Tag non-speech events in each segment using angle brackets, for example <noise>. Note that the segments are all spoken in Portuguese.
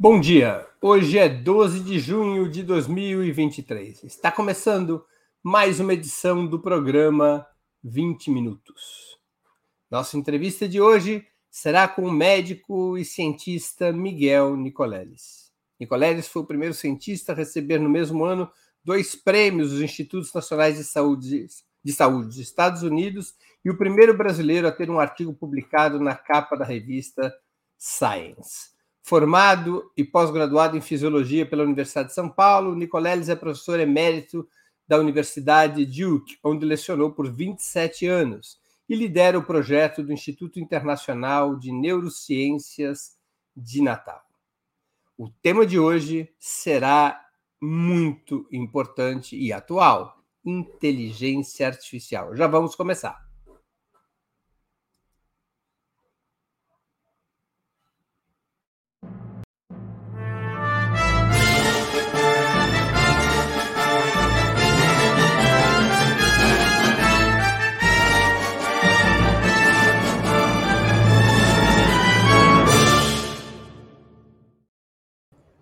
Bom dia. Hoje é 12 de junho de 2023. Está começando mais uma edição do programa 20 Minutos. Nossa entrevista de hoje será com o médico e cientista Miguel Nicoleles. Nicoleles foi o primeiro cientista a receber no mesmo ano dois prêmios dos Institutos Nacionais de Saúde, de Saúde dos Estados Unidos e o primeiro brasileiro a ter um artigo publicado na capa da revista Science. Formado e pós-graduado em Fisiologia pela Universidade de São Paulo, Nicoleles é professor emérito da Universidade Duke, onde lecionou por 27 anos e lidera o projeto do Instituto Internacional de Neurociências de Natal. O tema de hoje será muito importante e atual: inteligência artificial. Já vamos começar.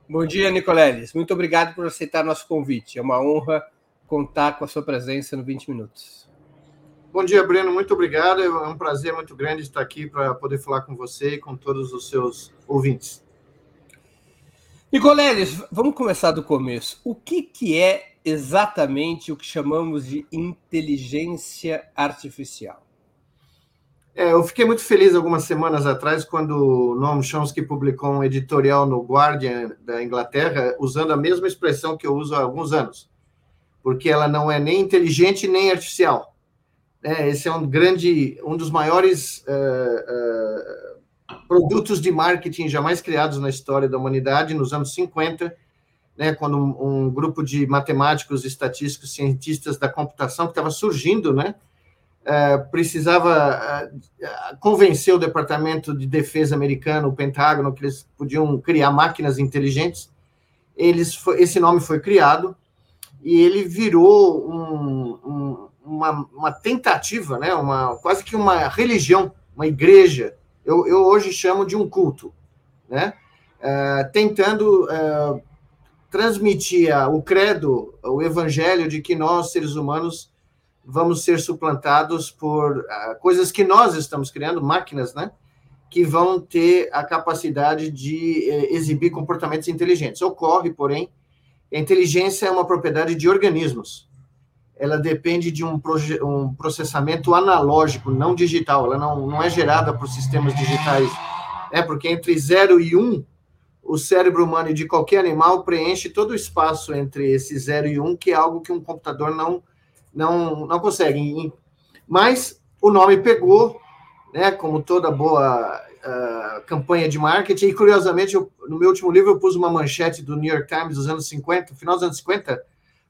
Bom dia, Nicoleles. Muito obrigado por aceitar nosso convite. É uma honra contar com a sua presença no 20 Minutos. Bom dia, Breno. Muito obrigado. É um prazer muito grande estar aqui para poder falar com você e com todos os seus ouvintes. Nicoleles, vamos começar do começo. O que, que é exatamente o que chamamos de inteligência artificial? É, eu fiquei muito feliz algumas semanas atrás quando Noam Chomsky publicou um editorial no Guardian da Inglaterra usando a mesma expressão que eu uso há alguns anos, porque ela não é nem inteligente nem artificial. É, esse é um grande, um dos maiores uh, uh, produtos de marketing jamais criados na história da humanidade nos anos 50, né, quando um, um grupo de matemáticos, estatísticos, cientistas da computação que estava surgindo, né, precisava uh, convencer o Departamento de Defesa americano, o Pentágono, que eles podiam criar máquinas inteligentes. Eles, esse nome foi criado e ele virou um, um, uma, uma, tentativa, né? uma, quase que uma religião, uma igreja. Eu, eu hoje chamo de um culto, né? Uh, tentando transmitir o credo, o evangelho de que nós, seres humanos, vamos ser suplantados por uh, coisas que nós estamos criando, máquinas, né? Que vão ter a capacidade de eh, exibir comportamentos inteligentes. Ocorre, porém, a inteligência é uma propriedade de organismos. Ela depende de um, um processamento analógico, não digital. Ela não, não é gerada por sistemas digitais. É porque entre 0 e 1, um, o cérebro humano e de qualquer animal preenche todo o espaço entre esse 0 e 1, um, que é algo que um computador não não, não conseguem. Mas o nome pegou, né, como toda boa uh, campanha de marketing, e curiosamente, eu, no meu último livro, eu pus uma manchete do New York Times dos anos 50, final dos anos 50,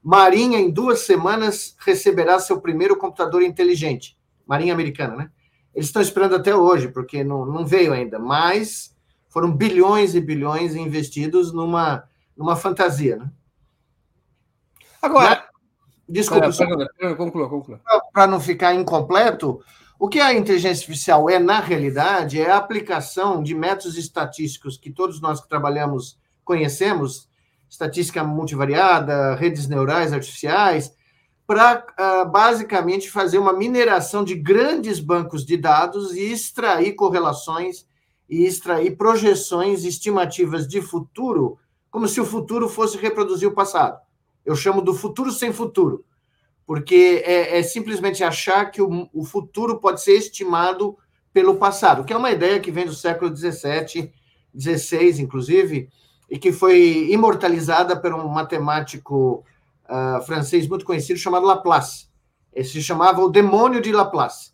Marinha, em duas semanas, receberá seu primeiro computador inteligente. Marinha americana, né? Eles estão esperando até hoje, porque não, não veio ainda, mas foram bilhões e bilhões investidos numa, numa fantasia, né? Agora, Desculpa, é, conclua, conclua. Para não ficar incompleto, o que a inteligência artificial é, na realidade, é a aplicação de métodos estatísticos que todos nós que trabalhamos conhecemos, estatística multivariada, redes neurais artificiais, para uh, basicamente fazer uma mineração de grandes bancos de dados e extrair correlações e extrair projeções estimativas de futuro, como se o futuro fosse reproduzir o passado. Eu chamo do futuro sem futuro, porque é, é simplesmente achar que o, o, futuro pode ser estimado pelo passado, que é uma ideia que vem do século XVII, XVI, inclusive, e que foi imortalizada por um matemático uh, francês muito conhecido chamado Laplace. Ele se chamava o demônio de Laplace,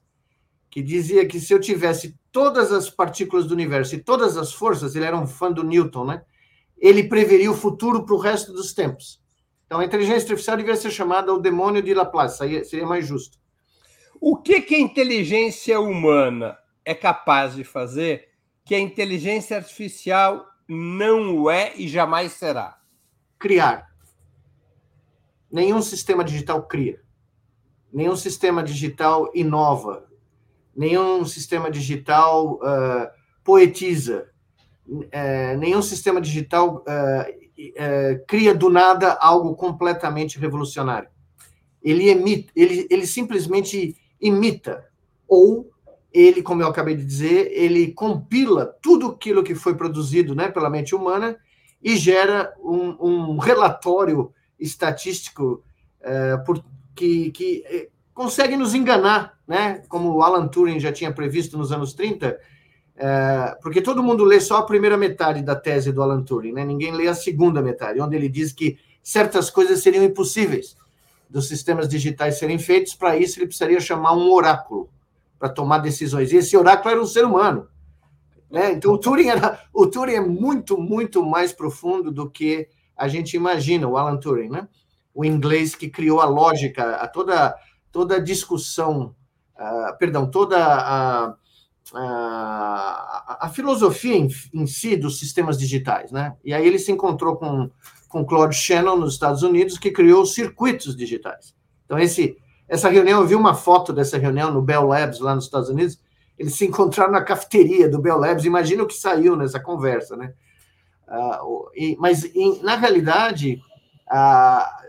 que dizia que se eu tivesse todas as partículas do universo e todas as forças, ele era um fã do Newton, né? Ele preveria o futuro para o resto dos tempos. Então, a inteligência artificial deveria ser chamada o demônio de Laplace, seria mais justo. O que, que a inteligência humana é capaz de fazer que a inteligência artificial não é e jamais será? Criar. Nenhum sistema digital cria. Nenhum sistema digital inova. Nenhum sistema digital uh, poetiza. é, nenhum sistema digital é, é, cria do nada algo completamente revolucionário. Ele, emite, ele, ele simplesmente imita, ou ele, como eu acabei de dizer, ele compila tudo aquilo que foi produzido né, pela mente humana e gera um, um relatório estatístico é, por, que, que é, consegue nos enganar, né? como Alan Turing já tinha previsto nos anos 30, é, porque todo mundo lê só a primeira metade da tese do Alan Turing, né? ninguém lê a segunda metade, onde ele diz que certas coisas seriam impossíveis dos sistemas digitais serem feitos, para isso ele precisaria chamar um oráculo para tomar decisões. E esse oráculo era um ser humano. Né? Então o Turing, era, o Turing é muito, muito mais profundo do que a gente imagina, o Alan Turing, né? o inglês que criou a lógica, a toda, toda a discussão, uh, perdão, toda a a, a filosofia em, em, si dos sistemas digitais, né? E aí ele se encontrou com com Claude Shannon nos Estados Unidos que criou os circuitos digitais. Então esse essa reunião eu vi uma foto dessa reunião no Bell Labs lá nos Estados Unidos. Eles se encontraram na cafeteria do Bell Labs. Imagina o que saiu nessa conversa, né? Uh, e, mas em, na realidade uh,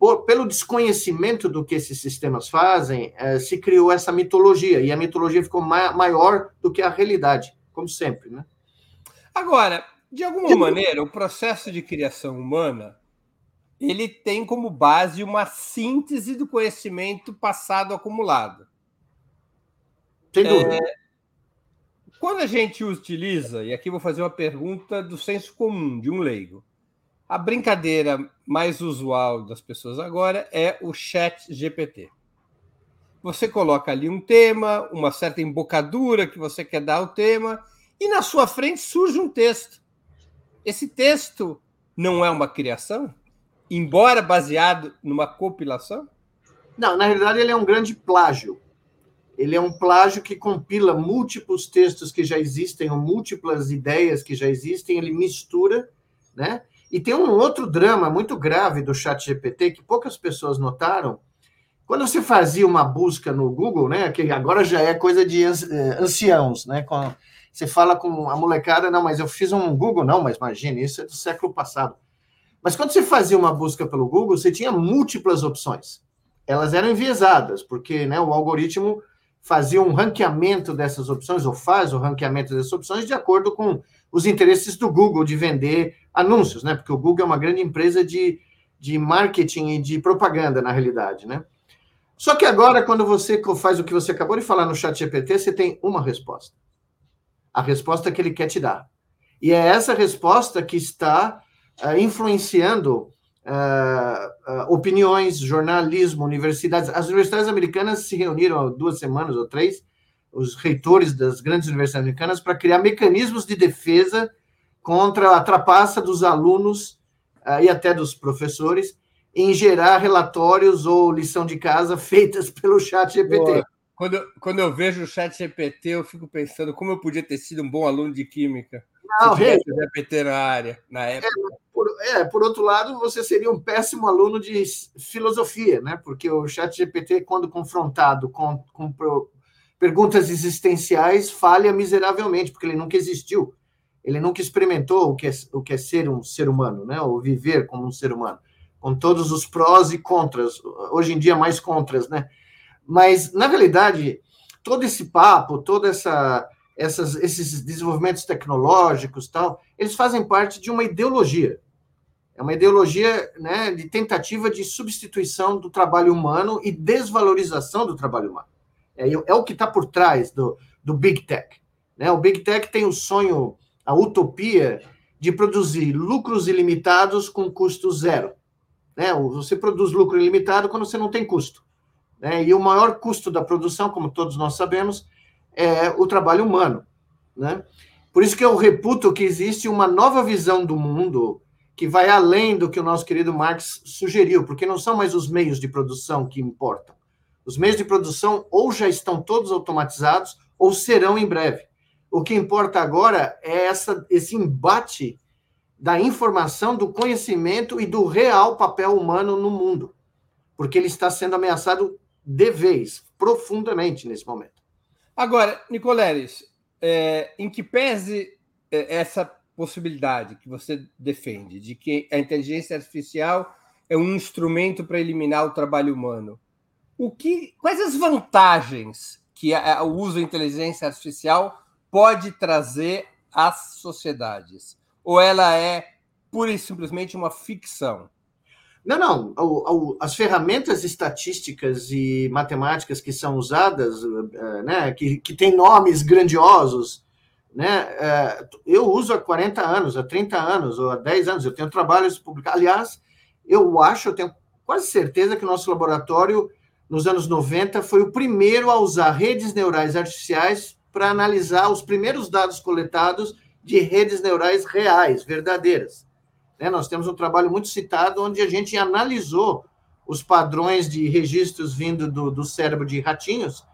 por, pelo desconhecimento do que esses sistemas fazem, é, se criou essa mitologia, e a mitologia ficou ma maior do que a realidade, como sempre. Né? Agora, de alguma maneira, o processo de criação humana ele tem como base uma síntese do conhecimento passado acumulado. Sem dúvida. É, quando a gente utiliza, e aqui vou fazer uma pergunta do senso comum, de um leigo, a brincadeira mais usual das pessoas agora é o chat GPT. Você coloca ali um tema, uma certa embocadura que você quer dar ao tema, e na sua frente surge um texto. Esse texto não é uma criação, embora baseado numa compilação? Não, na realidade ele é um grande plágio. Ele é um plágio que compila múltiplos textos que já existem, ou múltiplas ideias que já existem, ele mistura, né? E tem um outro drama muito grave do Chat GPT que poucas pessoas notaram. Quando você fazia uma busca no Google, né, que agora já é coisa de eh, anciãos, né, com, você fala com a molecada, não, mas eu fiz um Google, não, mas imagine, isso é do século passado. Mas quando você fazia uma busca pelo Google, você tinha múltiplas opções. Elas eram enviesadas, porque né, o algoritmo fazia um ranqueamento dessas opções, ou faz o ranqueamento dessas opções de acordo com os interesses do Google de vender anúncios, né? Porque o Google é uma grande empresa de, de marketing e de propaganda, na realidade, né? Só que agora, quando você faz o que você acabou de falar no chat GPT, você tem uma resposta. A resposta que ele quer te dar. E é essa resposta que está uh, influenciando uh, uh, opiniões, jornalismo, universidades. As universidades americanas se reuniram há duas semanas ou três, os reitores das grandes universidades americanas, para criar mecanismos de defesa contra a trapaça dos alunos uh, e até dos professores em gerar relatórios ou lição de casa <laughs> feitas pelo chat GPT. Quando, quando eu vejo o chat GPT, eu fico pensando como eu podia ter sido um bom aluno de química. Não, se tivesse GPT na área, na época. É por, é, por outro lado, você seria um péssimo aluno de filosofia, né? Porque o chat GPT, quando confrontado com, com perguntas existenciais, falha miseravelmente, porque ele nunca existiu ele nunca experimentou o que é, o que é ser um ser humano, né? Ou viver como um ser humano, com todos os prós e contras. Hoje em dia mais contras, né? Mas na realidade, todo esse papo, toda essa essas, esses desenvolvimentos tecnológicos, tal, eles fazem parte de uma ideologia. É uma ideologia né, de tentativa de substituição do trabalho humano e desvalorização do trabalho humano. É, é o que está por trás do, do Big Tech. Né? O Big Tech tem o sonho a utopia de produzir lucros ilimitados com custo zero. Né? Você produz lucro ilimitado quando você não tem custo. Né? E o maior custo da produção, como todos nós sabemos, é o trabalho humano. Né? Por isso que eu reputo que existe uma nova visão do mundo que vai além do que o nosso querido Marx sugeriu, porque não são mais os meios de produção que importam. Os meios de produção ou já estão todos automatizados ou serão em breve. O que importa agora é essa, esse embate da informação, do conhecimento e do real papel humano no mundo, porque ele está sendo ameaçado de vez, profundamente nesse momento. Agora, Nicoleles, é, em que pese é, essa possibilidade que você defende de que a inteligência artificial é um instrumento para eliminar o trabalho humano, o que, quais as vantagens que o uso da inteligência artificial pode trazer às sociedades? Ou ela é pura e simplesmente uma ficção? Não, não. As ferramentas estatísticas e matemáticas que são usadas, uh, né, que, que têm nomes grandiosos, né, uh, eu uso há 40 anos, há 30 anos, ou há 10 anos. Eu tenho trabalhos publicados. Aliás, eu acho, eu tenho quase certeza que o nosso laboratório, nos anos 90, foi o primeiro a usar redes neurais artificiais para analisar os primeiros dados coletados de redes neurais reais, verdadeiras. Né? Nós temos um trabalho muito citado onde a gente analisou os padrões de registros vindo do, do cérebro de ratinhos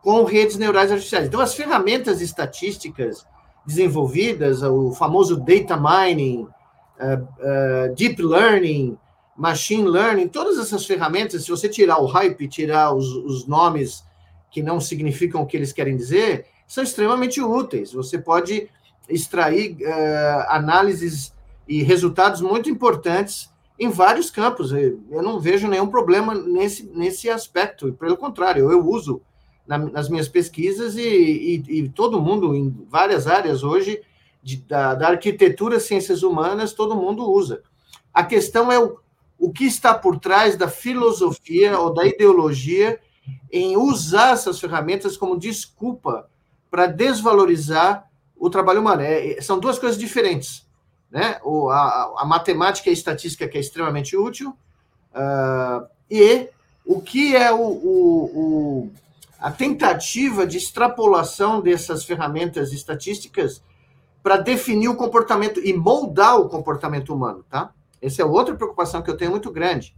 com redes neurais artificiais. Então, as ferramentas estatísticas desenvolvidas, o famoso data mining, uh, uh, deep learning, machine learning, todas essas ferramentas, se você tirar o hype, tirar os, os nomes que não significam o que eles querem dizer, são extremamente úteis. Você pode extrair uh, análises e resultados muito importantes em vários campos. Eu não vejo nenhum problema nesse, nesse aspecto, pelo contrário, eu uso na, nas minhas pesquisas e, e, e, todo mundo, em várias áreas hoje, de, da, da, arquitetura, ciências humanas, todo mundo usa. A questão é o, o que está por trás da filosofia ou da ideologia em usar essas ferramentas como desculpa para desvalorizar o trabalho humano. É, são duas coisas diferentes né? O, a, a matemática e a estatística que é extremamente útil, uh, e o que é o, o, o, a tentativa de extrapolação dessas ferramentas estatísticas para definir o comportamento e moldar o comportamento humano, tá? Essa é outra preocupação que eu tenho muito grande,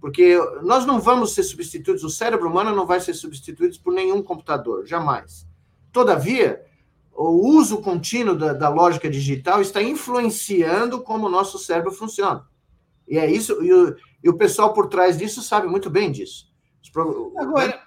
porque nós não vamos ser substituídos, o cérebro humano não vai ser substituído por nenhum computador, jamais. Todavia, o uso contínuo da, da, lógica digital está influenciando como o nosso cérebro funciona. E é isso, e o, e o pessoal por trás disso sabe muito bem disso. Agora,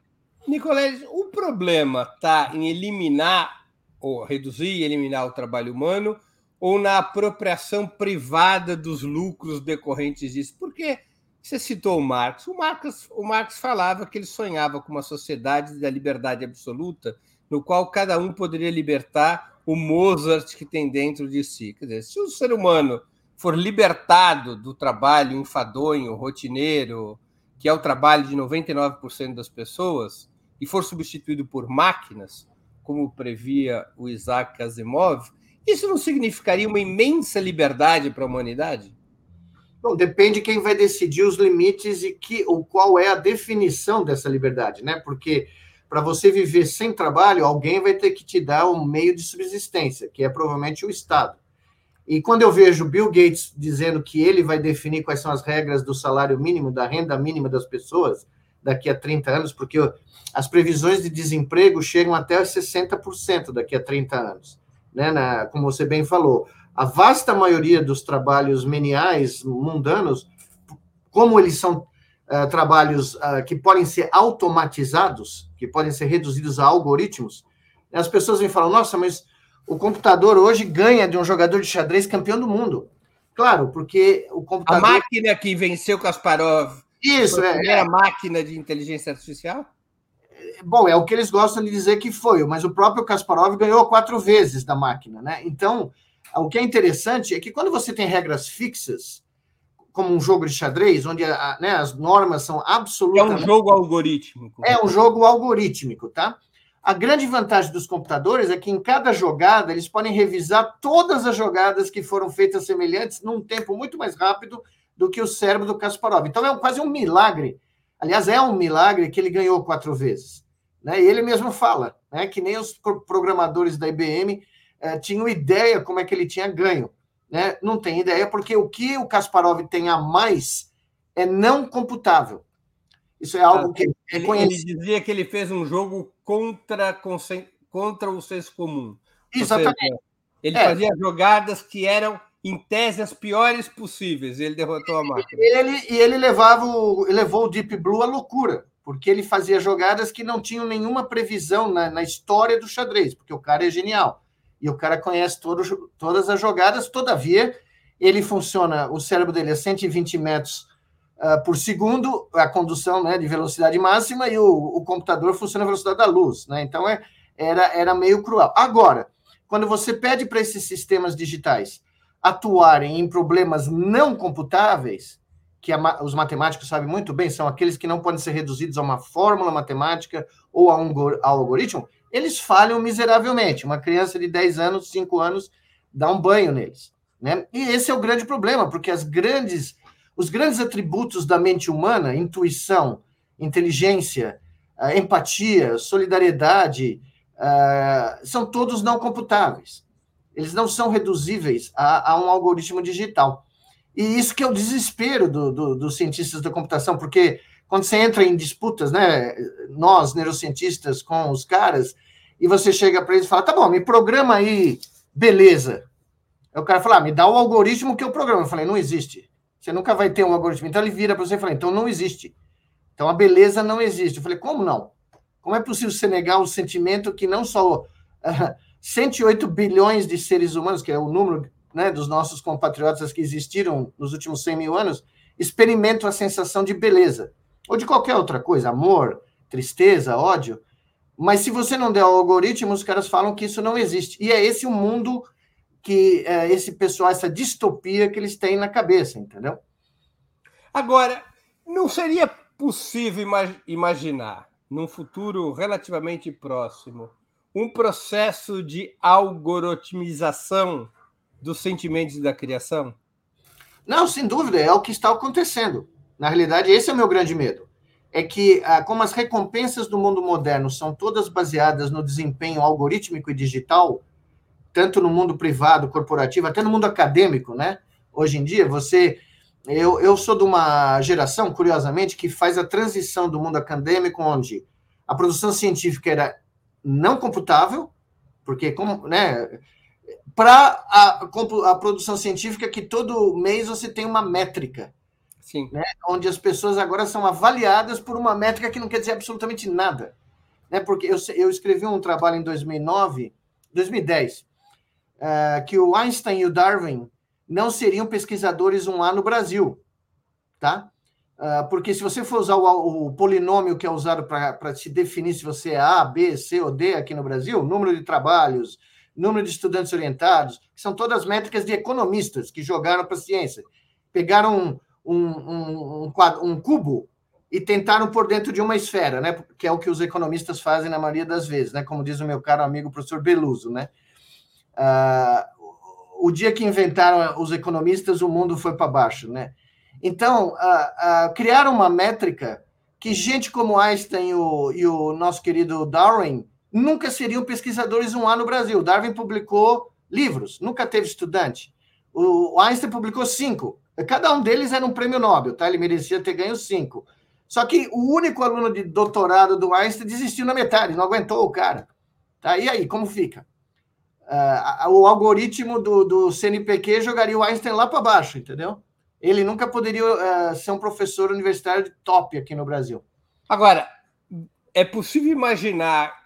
Nicolés, o problema está em eliminar, ou reduzir e eliminar o trabalho humano, ou na apropriação privada dos lucros decorrentes disso? Porque você citou o Marx. O Marx, o Marx falava que ele sonhava com uma sociedade da liberdade absoluta no qual cada um poderia libertar o Mozart que tem dentro de si. Quer dizer, se o ser humano for libertado do trabalho enfadonho, rotineiro, que é o trabalho de 99% das pessoas, e for substituído por máquinas, como previa o Isaac Asimov, isso não significaria uma imensa liberdade para a humanidade? Bom, depende quem vai decidir os limites e que, ou qual é a definição dessa liberdade, né? Porque para você viver sem trabalho, alguém vai ter que te dar um meio de subsistência, que é provavelmente o Estado. E quando eu vejo Bill Gates dizendo que ele vai definir quais são as regras do salário mínimo, da renda mínima das pessoas daqui a 30 anos, porque as previsões de desemprego chegam até 60% daqui a 30 anos, né? Na, como você bem falou, a vasta maioria dos trabalhos meniais mundanos, como eles são uh, trabalhos uh, que podem ser automatizados, que podem ser reduzidos a algoritmos, as pessoas vêm falar: nossa, mas o computador hoje ganha de um jogador de xadrez campeão do mundo. Claro, porque o computador. A máquina que venceu Kasparov. Isso, foi a é. primeira é. máquina de inteligência artificial? Bom, é o que eles gostam de dizer que foi, mas o próprio Kasparov ganhou quatro vezes da máquina, né? Então, o que é interessante é que quando você tem regras fixas, como um jogo de xadrez, onde a, né, as normas são absolutamente. É um jogo algorítmico. É um jogo algorítmico, tá? A grande vantagem dos computadores é que em cada jogada eles podem revisar todas as jogadas que foram feitas semelhantes num tempo muito mais rápido do que o cérebro do Kasparov. Então é quase um milagre. Aliás, é um milagre que ele ganhou quatro vezes. Né? E ele mesmo fala né, que nem os programadores da IBM eh, tinham ideia como é que ele tinha ganho né, não tem ideia, porque o que o Kasparov tem a mais é não computável. Isso é algo que ele, ele dizia que ele fez um jogo contra, contra o senso comum. Exatamente. Seja, ele é. fazia jogadas que eram, em tese, as piores possíveis. Ele derrotou a máquina. Ele, e ele levava o, levou o Deep Blue à loucura, porque ele fazia jogadas que não tinham nenhuma previsão na, na história do xadrez, porque o cara é genial. E o cara conhece todo, todas as jogadas, todavia, ele funciona, o cérebro dele é 120 metros uh, por segundo, a condução né, de velocidade máxima, e o, o computador funciona à velocidade da luz. Né? Então, é, era, era meio cruel. Agora, quando você pede para esses sistemas digitais atuarem em problemas não computáveis, que a, os matemáticos sabem muito bem, são aqueles que não podem ser reduzidos a uma fórmula matemática ou a um a algoritmo, eles falham miseravelmente. Uma criança de 10 anos, 5 anos, dá um banho neles. Né? E esse é o grande problema, porque as grandes, os grandes atributos da mente humana, intuição, inteligência, ah, empatia, solidariedade, uh, são todos não computáveis. Eles não são reduzíveis a, a um algoritmo digital. E isso que é o desespero do, do, dos cientistas da computação, porque quando você entra em disputas, né, nós, neurocientistas, com os caras, e você chega para eles e fala, tá bom, me programa aí, beleza. Aí o cara fala, ah, me dá o algoritmo que eu programo. Eu falei, não existe. Você nunca vai ter um algoritmo. Então ele vira para você e fala, então não existe. Então a beleza não existe. Eu falei, como não? Como é possível você negar um sentimento que não só uh, 108 bilhões de seres humanos, que é o número né, dos nossos compatriotas que existiram nos últimos 100 mil anos, experimentam a sensação de beleza, ou de qualquer outra coisa, amor, tristeza, ódio. Mas se você não der o algoritmo, os caras falam que isso não existe. E é esse o mundo que é, esse pessoal, essa distopia que eles têm na cabeça, entendeu? Agora, não seria possível imaginar, num futuro relativamente próximo, um processo de algoritmização dos sentimentos da criação? Não, sem dúvida, é o que está acontecendo. Na realidade, esse é o meu grande medo. É que, ah, como as recompensas do mundo moderno são todas baseadas no desempenho algorítmico e digital, tanto no mundo privado, corporativo, até no mundo acadêmico, né? Hoje em dia, você. Eu, eu sou de uma geração, curiosamente, que faz a transição do mundo acadêmico, onde a produção científica era não computável, porque como, né, para a, a, produção científica que todo mês você tem uma métrica. Sim. Né, onde as pessoas agora são avaliadas por uma métrica que não quer dizer absolutamente nada. Né, porque eu, eu escrevi um trabalho em 2009, 2010, uh, que o Einstein e o Darwin não seriam pesquisadores um A no Brasil. Tá? Uh, porque se você for usar o, o polinômio que é usado para se definir se você é A, B, C ou D aqui no Brasil, número de trabalhos, número de estudantes orientados, que são todas métricas de economistas que jogaram para a ciência. Pegaram um, um, um, quadro, um, cubo e tentaram por dentro de uma esfera, né? que é o que os economistas fazem na maioria das vezes, né? como diz o meu caro amigo professor Beluso. Né? Uh, o dia que inventaram os economistas, o mundo foi para baixo. Né? Então, uh, uh, criaram uma métrica que gente como Einstein e o, e o nosso querido Darwin nunca seriam pesquisadores um ano no Brasil. Darwin publicou livros, nunca teve estudante. O Einstein publicou cinco. Cada um deles era um prêmio Nobel, tá? Ele merecia ter ganho cinco. Só que o único aluno de doutorado do Einstein desistiu na metade, não aguentou o cara. Tá? E aí, como fica? Uh, o algoritmo do, do CNPq jogaria o Einstein lá para baixo, entendeu? Ele nunca poderia uh, ser um professor universitário top aqui no Brasil. Agora, é possível imaginar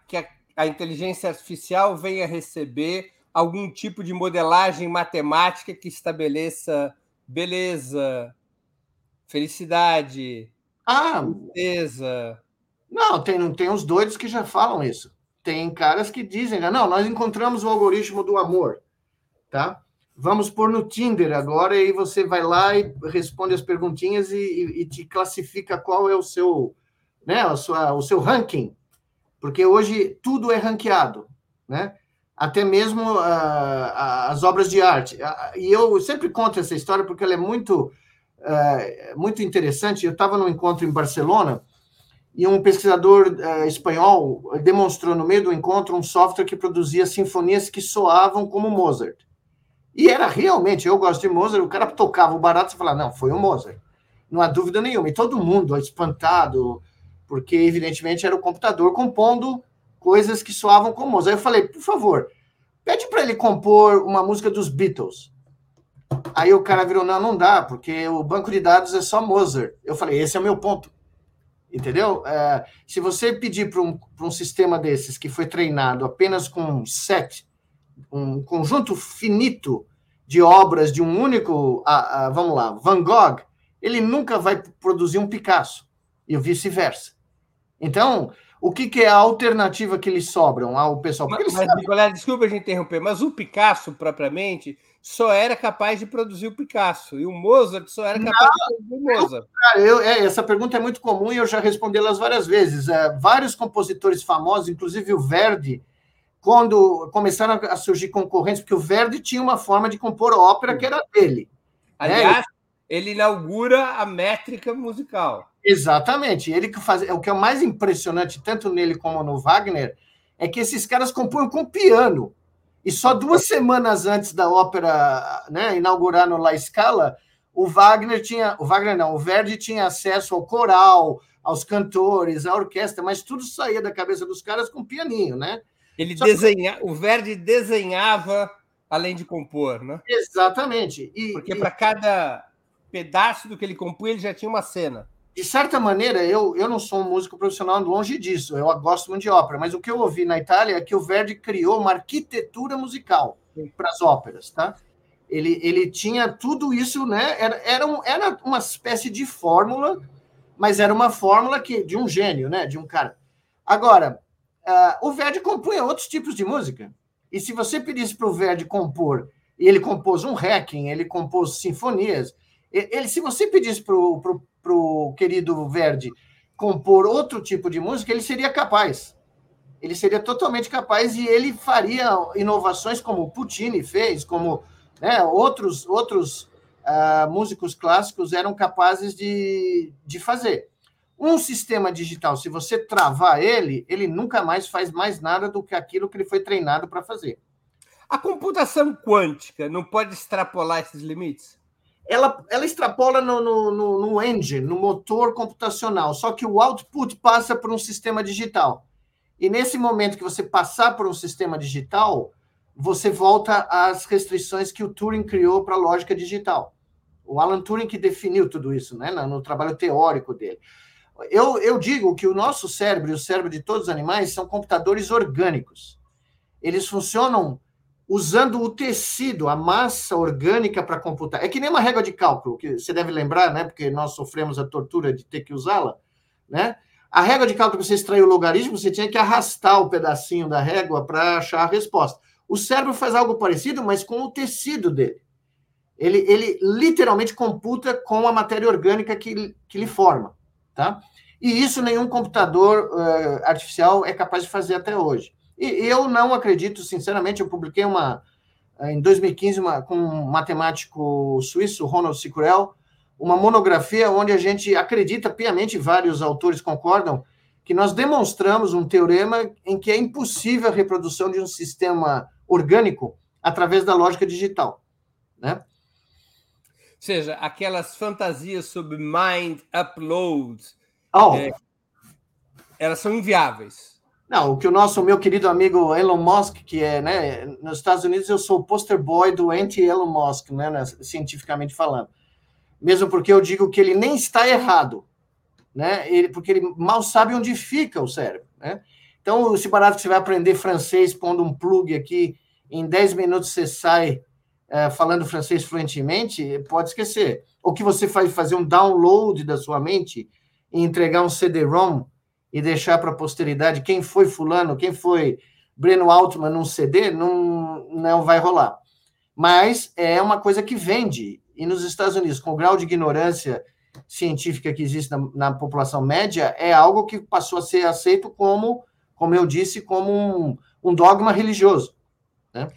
a inteligência artificial venha receber algum tipo de modelagem matemática que estabeleça beleza, felicidade, ah, tristeza. Não, tem, tem uns doidos que já falam isso. Tem caras que dizem, não, nós encontramos o algoritmo do amor, tá? Vamos pôr no Tinder agora e você vai lá e responde as perguntinhas e, e, e te classifica qual é o seu, né, a sua, o seu ranking porque hoje tudo é ranqueado, né? Até mesmo uh, as obras de arte. Uh, e eu sempre conto essa história porque ela é muito, uh, muito interessante. Eu estava num encontro em Barcelona e um pesquisador espanhol demonstrou no meio do encontro um software que produzia sinfonias que soavam como Mozart. E era realmente, eu gosto de Mozart, o cara tocava o barato e falava, não, foi o Mozart. Não há dúvida nenhuma. E todo mundo, espantado, porque evidentemente era o computador compondo coisas que soavam como Mozart. Aí eu falei, por favor, pede para ele compor uma música dos Beatles. Aí o cara virou, não, não dá, porque o banco de dados é só Mozart. Eu falei, esse é o meu ponto. Entendeu? É, se você pedir para um, um sistema desses que foi treinado apenas com set um conjunto finito de obras de um único, vamos lá, Van Gogh, ele nunca vai produzir um Picasso, e vice-versa. Então, o que, que, é a alternativa que eles sobram ao pessoal? Mas, mas Nicolás, desculpa a gente interromper, mas o Picasso, propriamente, só era capaz de produzir o Picasso, e o Mozart só era capaz Não, de produzir o Mozart. Eu, é, essa pergunta é muito comum e eu já respondi elas várias vezes. É, vários compositores famosos, inclusive o Verdi, quando começaram a surgir concorrentes, porque o Verdi tinha uma forma de compor ópera que era dele. Né? Aliás, né? Ele inaugura a métrica musical. Exatamente. Ele que faz, é o que é o mais impressionante tanto nele como no Wagner é que esses caras compõem com piano. E só duas semanas antes da ópera né, inaugurar no La Scala, o Wagner tinha, o Wagner não, o Verdi tinha acesso ao coral, aos cantores, à orquestra, mas tudo saía da cabeça dos caras com pianinho, né? Ele Só desenha, que... o Verdi desenhava além de compor, né? Exatamente. E, Porque e... para cada pedaço do que ele compunha, ele já tinha uma cena. De certa maneira, eu, eu não sou um músico profissional longe disso, eu gosto muito de ópera, mas o que eu ouvi na Itália é que o Verdi criou uma arquitetura musical para as óperas, tá? Ele, ele tinha tudo isso, né? Era, era, um, era uma espécie de fórmula, mas era uma fórmula que de um gênio, né? De um cara. Agora, Uh, o Verdi compunha outros tipos de música. E se você pedisse para o Verdi compor, e ele compôs um Requiem, ele compôs sinfonias, ele, se você pedisse para o querido Verdi compor outro tipo de música, ele seria capaz. Ele seria totalmente capaz e ele faria inovações como Puccini fez, como né, outros, outros uh, músicos clássicos eram capazes de, de fazer. Um sistema digital, se você travar ele, ele nunca mais faz mais nada do que aquilo que ele foi treinado para fazer. A computação quântica não pode extrapolar esses limites? Ela, ela extrapola no, no, no, no engine, no motor computacional, só que o output passa por um sistema digital. E nesse momento que você passar por um sistema digital, você volta às restrições que o Turing criou para a lógica digital. O Alan Turing que definiu tudo isso, né, no trabalho teórico dele. Eu, eu digo que o nosso cérebro e o cérebro de todos os animais são computadores orgânicos. Eles funcionam usando o tecido, a massa orgânica para computar. É que nem uma régua de cálculo, que você deve lembrar, né? Porque nós sofremos a tortura de ter que usá-la, né? A régua de cálculo, para você extrair o logaritmo, você tinha que arrastar o pedacinho da régua para achar a resposta. O cérebro faz algo parecido, mas com o tecido dele. Ele, ele literalmente computa com a matéria orgânica que, que lhe forma. Tá? E isso nenhum computador uh, artificial é capaz de fazer até hoje. E eu não acredito, sinceramente, eu publiquei uma eh, em 2015 uma, com um matemático suíço, Ronald Sicurel, uma monografia onde a gente acredita piamente, vários autores concordam, que nós demonstramos um teorema em que é impossível a reprodução de um sistema orgânico através da lógica digital, né? seja, aquelas fantasias sobre mind upload, oh. é, elas são inviáveis. Não, o que o nosso meu querido amigo Elon Musk, que é, né, nos Estados Unidos eu sou o poster boy do anti-Elon Musk, né, né, cientificamente falando. Mesmo porque eu digo que ele nem está errado, né, ele, porque ele mal sabe onde fica o cérebro, né. Então, esse barato que você vai aprender francês pondo um plug aqui, em 10 minutos você sai é, falando francês fluentemente, pode esquecer. Ou que você faz fazer um download da sua mente e entregar um CD-ROM e deixar para a posteridade quem foi fulano, quem foi Breno Altman num CD, não, não vai rolar. Mas é uma coisa que vende. E nos Estados Unidos, com o grau de ignorância científica que existe na, na população média, é algo que passou a ser aceito como, como eu disse, como um, um dogma religioso. Né?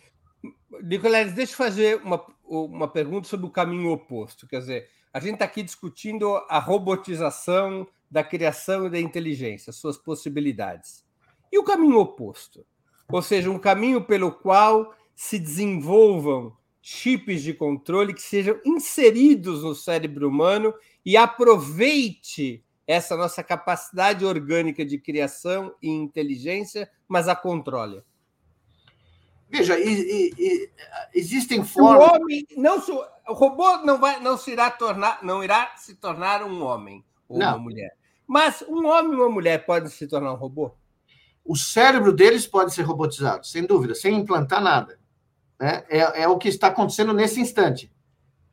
Nicolás, deixa eu fazer uma, uma pergunta sobre o caminho oposto. Quer dizer, a gente está aqui discutindo a robotização da criação e da inteligência, suas possibilidades. E o caminho oposto? Ou seja, um caminho pelo qual se desenvolvam chips de controle que sejam inseridos no cérebro humano e aproveite essa nossa capacidade orgânica de criação e inteligência, mas a controle. Veja, e, e, e, existem formas. O homem não o robô não vai não se irá tornar não irá se tornar um homem ou não. uma mulher. Mas um homem e uma mulher podem se tornar um robô? O cérebro deles pode ser robotizado, sem dúvida, sem implantar nada. Né? É, é o que está acontecendo nesse instante.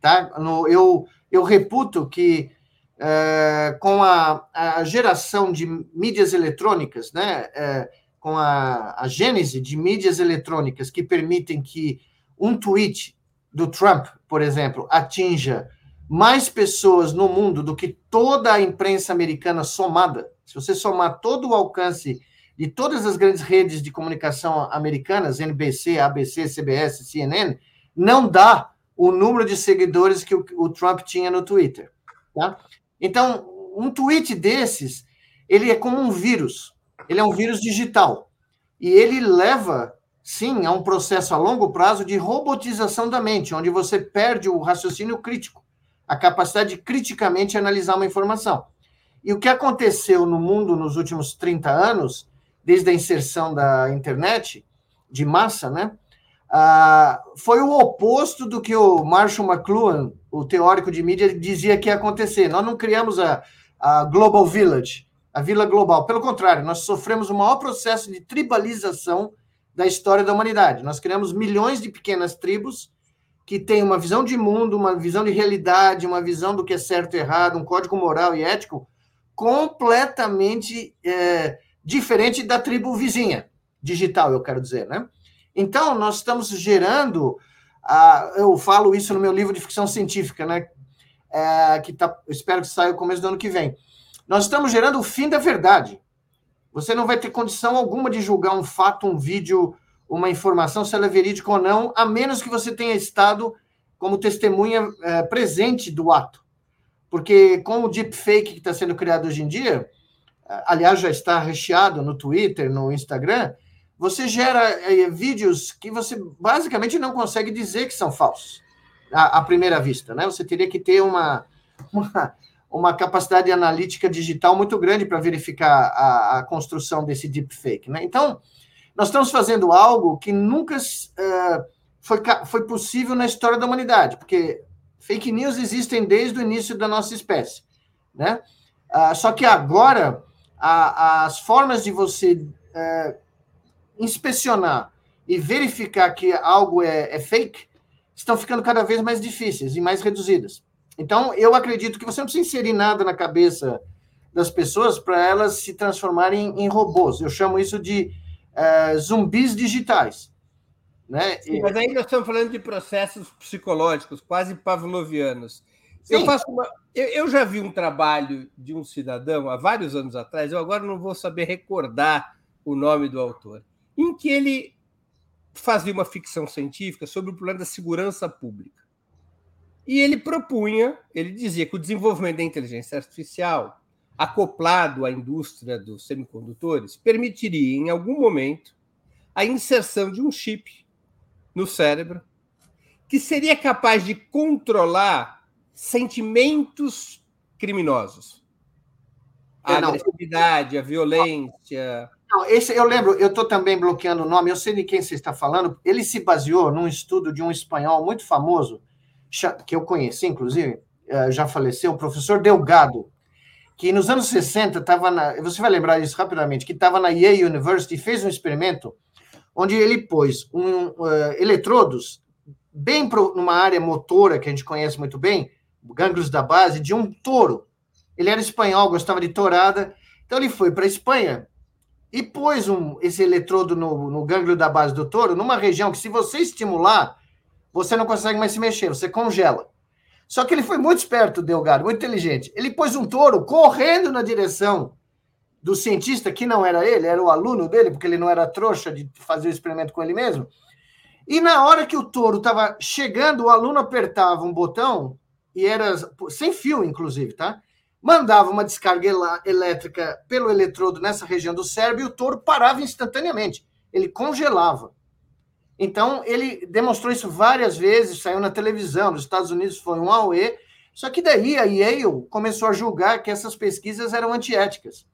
Tá? No, eu, eu reputo que é, com a, a, geração de mídias eletrônicas, né, é, com a, a gênese de mídias eletrônicas que permitem que um tweet do Trump, por exemplo, atinja mais pessoas no mundo do que toda a imprensa americana somada, se você somar todo o alcance de todas as grandes redes de comunicação americanas, NBC, ABC, CBS, CNN, não dá o número de seguidores que o, o Trump tinha no Twitter. Tá? Então, um tweet desses, ele é como um vírus. Ele é um vírus digital. E ele leva, sim, a um processo a longo prazo de robotização da mente, onde você perde o raciocínio crítico, a capacidade de criticamente analisar uma informação. E o que aconteceu no mundo nos últimos 30 anos, desde a inserção da internet de massa, né? Ah, foi o oposto do que o Marshall McLuhan, o teórico de mídia, dizia que ia acontecer. Nós não criamos a, a Global Village, a Vila Global. Pelo contrário, nós sofremos o maior processo de tribalização da história da humanidade. Nós criamos milhões de pequenas tribos que têm uma visão de mundo, uma visão de realidade, uma visão do que é certo e errado, um código moral e ético completamente é, diferente da tribo vizinha, digital, eu quero dizer, né? Então, nós estamos gerando, uh, eu falo isso no meu livro de ficção científica, né? É, que tá, espero que saia no começo do ano que vem. Nós estamos gerando o fim da verdade. Você não vai ter condição alguma de julgar um fato, um vídeo, uma informação, se ela é verídica ou não, a menos que você tenha estado como testemunha é, presente do ato. Porque com o deepfake que está sendo criado hoje em dia, aliás, já está recheado no Twitter, no Instagram, você gera é, vídeos que você basicamente não consegue dizer que são falsos à, à primeira vista, né? Você teria que ter uma, uma, uma capacidade analítica digital muito grande para verificar a, a, construção desse deepfake, né? Então, nós estamos fazendo algo que nunca uh, foi, foi possível na história da humanidade, porque fake news existem desde o início da nossa espécie, né? Uh, só que agora a, as formas de você uh, inspecionar e verificar que algo é, é fake estão ficando cada vez mais difíceis e mais reduzidas. Então, eu acredito que você não precisa inserir nada na cabeça das pessoas para elas se transformarem em robôs. Eu chamo isso de uh, zumbis digitais. Né? Sim, mas nós estamos falando de processos psicológicos, quase pavlovianos. Eu, faço uma, eu, eu, já vi um trabalho de um cidadão há vários anos atrás, eu agora não vou saber recordar o nome do autor, em que ele fazia uma ficção científica sobre o problema da segurança pública. E ele propunha, ele dizia que o desenvolvimento da inteligência artificial, acoplado à indústria dos semicondutores, permitiria, em algum momento, a inserção de um chip no cérebro que seria capaz de controlar sentimentos criminosos. A é, agressividade, a violência, não, esse eu lembro, eu estou também bloqueando o nome, eu sei de quem você está falando. Ele se baseou num estudo de um espanhol muito famoso, que eu conheci, inclusive, eh, já faleceu, o professor Delgado, que nos anos 60 estava na. Você vai lembrar disso rapidamente, que estava na Yale University e fez um experimento onde ele pôs um, uh, eletrodos bem pro, numa área motora que a gente conhece muito bem, gânglios da base, de um touro. Ele era espanhol, gostava de tourada. Então ele foi para a Espanha e pôs um, esse eletrodo no, no gânglio da base do touro, numa região que, se você estimular, você não consegue mais se mexer, você congela. Só que ele foi muito esperto, Delgado, muito inteligente. Ele pôs um touro correndo na direção do cientista, que não era ele, era o aluno dele, porque ele não era trouxa de fazer o experimento com ele mesmo. E na hora que o touro estava chegando, o aluno apertava um botão, e era sem fio, inclusive, tá? mandava uma descarga elétrica pelo eletrodo nessa região do cérebro e o touro parava instantaneamente. Ele congelava. Então, ele demonstrou isso várias vezes, saiu na televisão, nos Estados Unidos foi um AUE, só que daí a Yale começou a julgar que essas pesquisas eram antiéticas.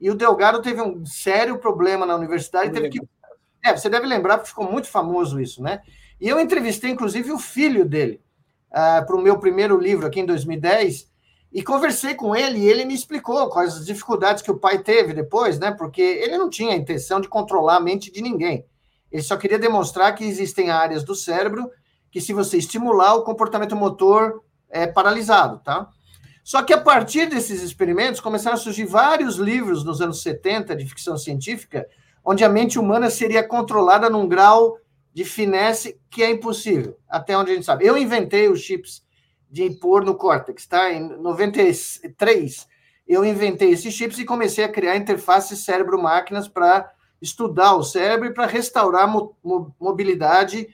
E o Delgado teve um sério problema na universidade, teve que... É, você deve lembrar, porque ficou muito famoso isso, né? E eu entrevistei, inclusive, o filho dele, uh, para o meu primeiro livro, aqui em 2010, e conversei com ele e ele me explicou quais as dificuldades que o pai teve depois, né? Porque ele não tinha a intenção de controlar a mente de ninguém. Ele só queria demonstrar que existem áreas do cérebro que, se você estimular, o comportamento motor é paralisado, tá? Só que a partir desses experimentos começaram a surgir vários livros nos anos 70 de ficção científica, onde a mente humana seria controlada num grau de finesse que é impossível, até onde a gente sabe. Eu inventei os chips de pôr no córtex, tá? Em 93, eu inventei esses chips e comecei a criar interfaces cérebro-máquinas para estudar o cérebro para restaurar mo mobilidade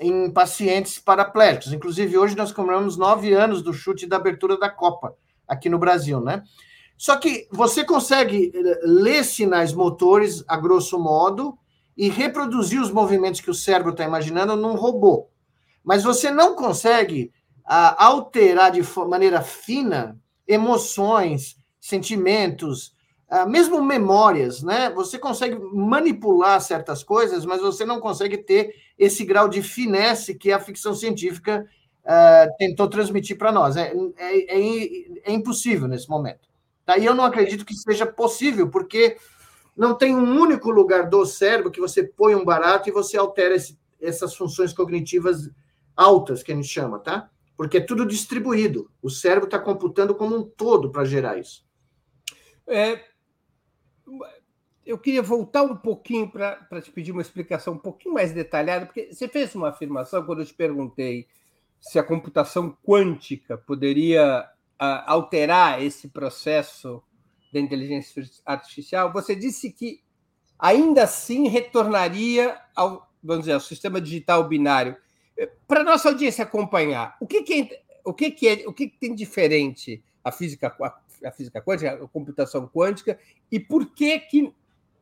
em pacientes paraplégicos. Inclusive, hoje nós comemoramos nove anos do chute da abertura da Copa aqui no Brasil, né? Só que você consegue eh, ler sinais motores, a grosso modo, e reproduzir os movimentos que o cérebro está imaginando num robô. Mas você não consegue ah, alterar de maneira fina emoções, sentimentos, mesmo memórias, né? Você consegue manipular certas coisas, mas você não consegue ter esse grau de finesse que a ficção científica uh, tentou transmitir para nós. É, é, é, é, impossível nesse momento. Tá? E eu não acredito que seja possível, porque não tem um único lugar do cérebro que você põe um barato e você altera esse, essas funções cognitivas altas, que a gente chama, tá? Porque é tudo distribuído. O cérebro está computando como um todo para gerar isso. É, eu queria voltar um pouquinho para te pedir uma explicação um pouquinho mais detalhada, porque você fez uma afirmação quando eu te perguntei se a computação quântica poderia uh, alterar esse processo da inteligência artificial. Você disse que ainda assim retornaria ao, vamos dizer, ao sistema digital binário. Para nossa audiência acompanhar, o que, que é, o que, que é, o que, que tem diferente a física a física quântica, a computação quântica, e por que que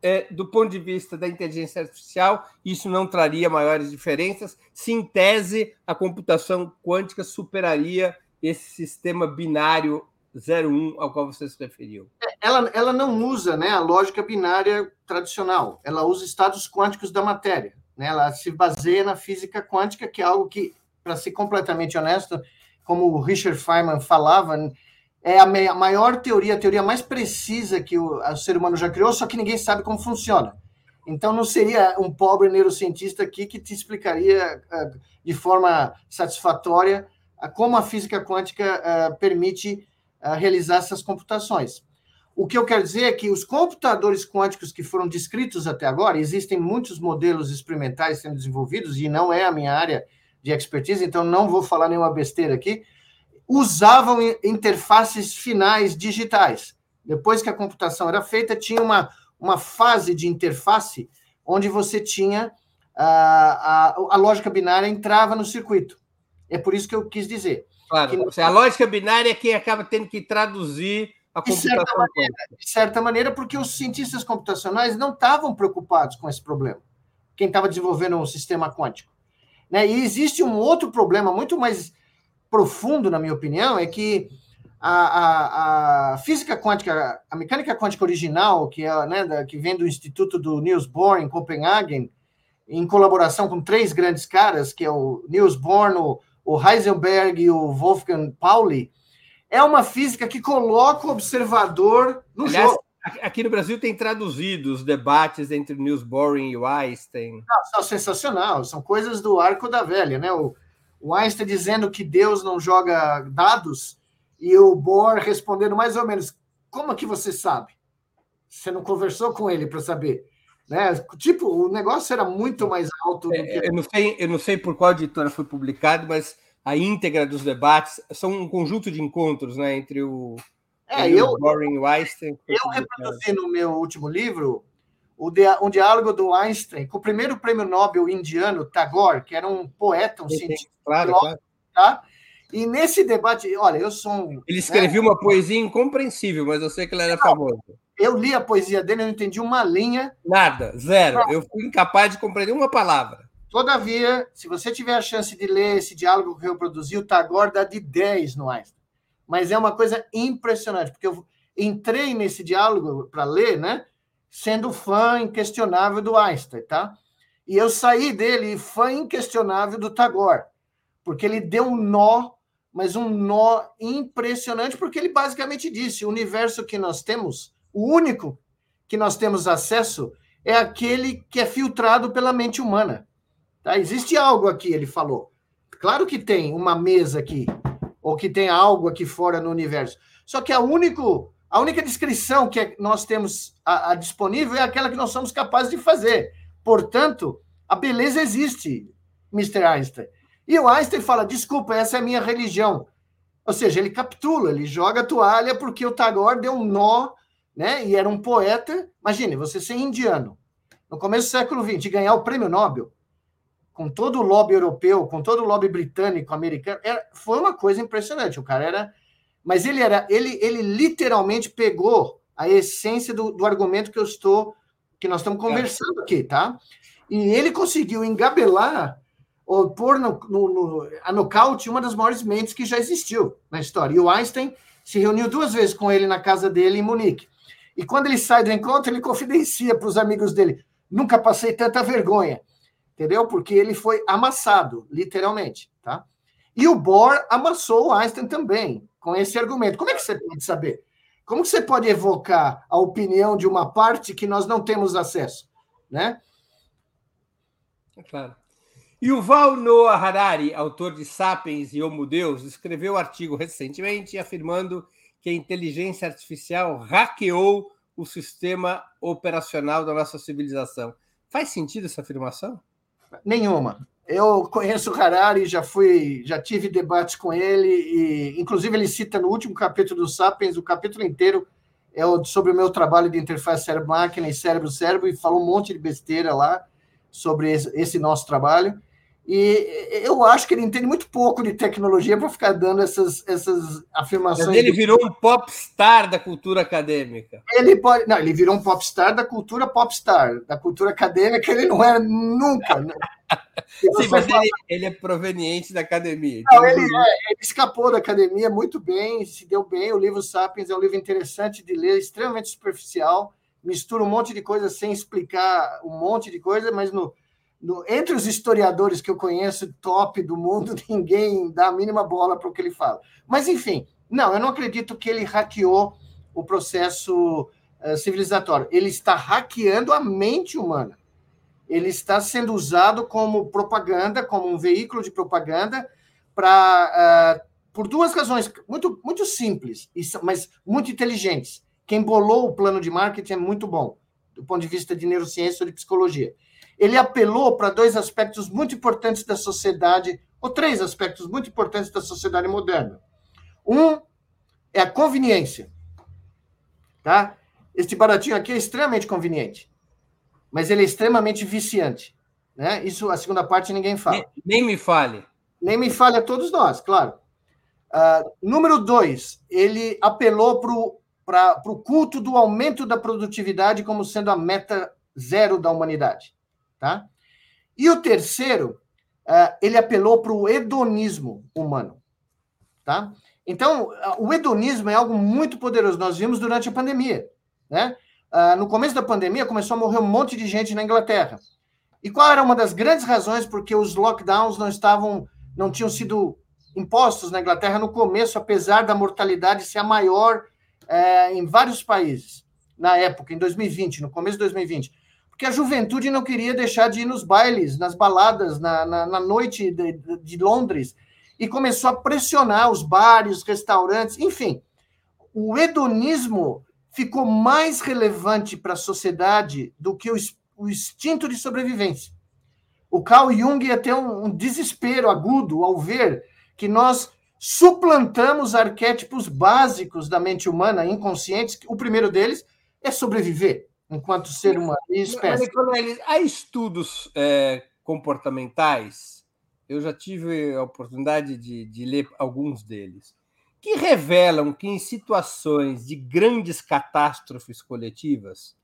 é, do ponto de vista da inteligência artificial, isso não traria maiores diferenças, se em tese a computação quântica superaria esse sistema binário 01 ao qual você se referiu. Ela, ela não usa né, a lógica binária tradicional, ela usa estados quânticos da matéria. Né? Ela se baseia na física quântica, que é algo que, para ser completamente honesto, como o Richard Feynman falava, é a maior teoria, a teoria mais precisa que o, o, ser humano já criou, só que ninguém sabe como funciona. Então, não seria um pobre neurocientista aqui que te explicaria uh, de forma satisfatória uh, como a física quântica uh, permite realizar essas computações. O que eu quero dizer é que os computadores quânticos que foram descritos até agora, existem muitos modelos experimentais sendo desenvolvidos, e não é a minha área de expertise, então não vou falar nenhuma besteira aqui, usavam interfaces finais digitais. Depois que a computação era feita, tinha uma, uma fase de interface onde você tinha a, a, a lógica binária entrava no circuito. É por isso que eu quis dizer. Claro, que, a lógica binária é quem acaba tendo que traduzir a computação. De certa, maneira, de certa maneira, porque os cientistas computacionais não estavam preocupados com esse problema. Quem estava desenvolvendo um sistema quântico. Né? E existe um outro problema muito mais profundo, na minha opinião, é que a, a, a, física quântica, a mecânica quântica original, que, é, né, da, que vem do Instituto do Niels Bohr em Copenhague, em colaboração com três grandes caras, que é o Niels Bohr, o, o Heisenberg e o Wolfgang Pauli, é uma física que coloca o observador no Aliás, jogo. Aqui no Brasil tem traduzido os debates entre Niels Bohr e o Einstein. Não, são sensacional, são coisas do arco da velha, né? O, o Einstein dizendo que Deus não joga dados e o Bohr respondendo mais ou menos: como que você sabe? Você não conversou com ele para saber? Né? Tipo, o negócio era muito mais alto do é, que. Eu não, sei, eu não sei por qual editora foi publicado, mas a íntegra dos debates são um conjunto de encontros né, entre o, é, eu, o Bohr e o Einstein. Eu reproduzi no meu último livro um diálogo do Einstein com o primeiro prêmio Nobel indiano, Tagore, que era um poeta, um cientista. Claro, claro. Tá? E nesse debate, olha, eu sou um. Ele escreveu né? uma poesia incompreensível, mas eu sei que ele era não, famoso. Eu li a poesia dele, eu não entendi uma linha. Nada, zero. Não. Eu fui incapaz de compreender uma palavra. Todavia, se você tiver a chance de ler esse diálogo que eu produzi, o Tagore dá de 10 no Einstein. Mas é uma coisa impressionante, porque eu entrei nesse diálogo para ler, né? Sendo fã inquestionável do Einstein, tá? E eu saí dele fã inquestionável do Tagore, porque ele deu um nó, mas um nó impressionante, porque ele basicamente disse: o universo que nós temos, o único que nós temos acesso, é aquele que é filtrado pela mente humana. Tá? Existe algo aqui, ele falou. Claro que tem uma mesa aqui, ou que tem algo aqui fora no universo. Só que a, único, a única descrição que nós temos a, a disponível é aquela que nós somos capazes de fazer. Portanto, a beleza existe, Mr. Einstein. E o Einstein fala: desculpa, essa é a minha religião. Ou seja, ele capitula, ele joga a toalha porque o Tagore deu um nó, né? E era um poeta. Imagine, você ser indiano, no começo do século XX, ganhar o prêmio Nobel, com todo o lobby europeu, com todo o lobby britânico, americano, era, foi uma coisa impressionante. O cara era. Mas ele era, ele, ele literalmente pegou a essência do, do argumento que eu estou, que nós estamos conversando aqui, tá? E ele conseguiu engabelar ou pôr no, no, no, a nocaute uma das maiores mentes que já existiu na história. E o Einstein se reuniu duas vezes com ele na casa dele em Munique. E quando ele sai do encontro, ele confidencia para os amigos dele: nunca passei tanta vergonha, entendeu? Porque ele foi amassado, literalmente, tá? E o Bohr amassou o Einstein também, com esse argumento. Como é que você pode saber? Como você pode evocar a opinião de uma parte que nós não temos acesso, né? É claro. E o Val Noah Harari, autor de Sapiens e Homo Deus, escreveu um artigo recentemente afirmando que a inteligência artificial hackeou o sistema operacional da nossa civilização. Faz sentido essa afirmação? Nenhuma. Eu conheço o Harari, já fui, já tive debates com ele e, inclusive, ele cita no último capítulo do Sapiens, o capítulo inteiro é sobre o meu trabalho de interface cérebro-máquina e cérebro-cérebro e falou um monte de besteira lá sobre esse, nosso trabalho. E eu acho que ele entende muito pouco de tecnologia para ficar dando essas, essas afirmações. Mas ele virou um popstar da cultura acadêmica. Ele pode. Não, ele virou um popstar da cultura popstar. Da cultura acadêmica, ele não era nunca. Sim, mas ele, ele, é proveniente da academia. Não, ele, é, ele, escapou da academia muito bem, se deu bem. O livro Sapiens é um livro interessante de ler, extremamente superficial, mistura um monte de coisa sem explicar um monte de coisa, mas no no, entre os historiadores que eu conheço, top do mundo, <laughs> ninguém dá a mínima bola para o que ele fala. Mas, enfim, não, eu não acredito que ele hackeou o processo uh, civilizatório. Ele está hackeando a mente humana. Ele está sendo usado como propaganda, como um veículo de propaganda, para uh, por duas razões muito, muito simples, mas muito inteligentes. Quem bolou o plano de marketing é muito bom, do ponto de vista de neurociência ou de psicologia ele apelou para dois aspectos muito importantes da sociedade, ou três aspectos muito importantes da sociedade moderna. Um é a conveniência. Tá? Este baratinho aqui é extremamente conveniente, mas ele é extremamente viciante. Né? Isso, a segunda parte, ninguém fala. Nem, nem me fale. Nem me fale a todos nós, claro. Uh, número dois, ele apelou para o culto do aumento da produtividade como sendo a meta zero da humanidade. Tá? E o terceiro, uh, ele apelou para o hedonismo humano. Tá? Então, o hedonismo é algo muito poderoso. Nós vimos durante a pandemia. Né? Uh, no começo da pandemia, começou a morrer um monte de gente na Inglaterra. E qual era uma das grandes razões porque os lockdowns não estavam, não tinham sido impostos na Inglaterra no começo, apesar da mortalidade ser a maior é, em vários países na época, em 2020, no começo de 2020 porque a juventude não queria deixar de ir nos bailes, nas baladas, na, na, na noite de, de, Londres, e começou a pressionar os bares, restaurantes, enfim. O hedonismo ficou mais relevante para a sociedade do que o, o, instinto de sobrevivência. O Carl Jung ia ter um, um desespero agudo ao ver que nós suplantamos arquétipos básicos da mente humana, inconscientes. O primeiro deles é sobreviver enquanto ser humano e espécie. Mas, há estudos é, comportamentais, eu já tive a oportunidade de, de ler alguns deles, que revelam que em situações de grandes catástrofes coletivas,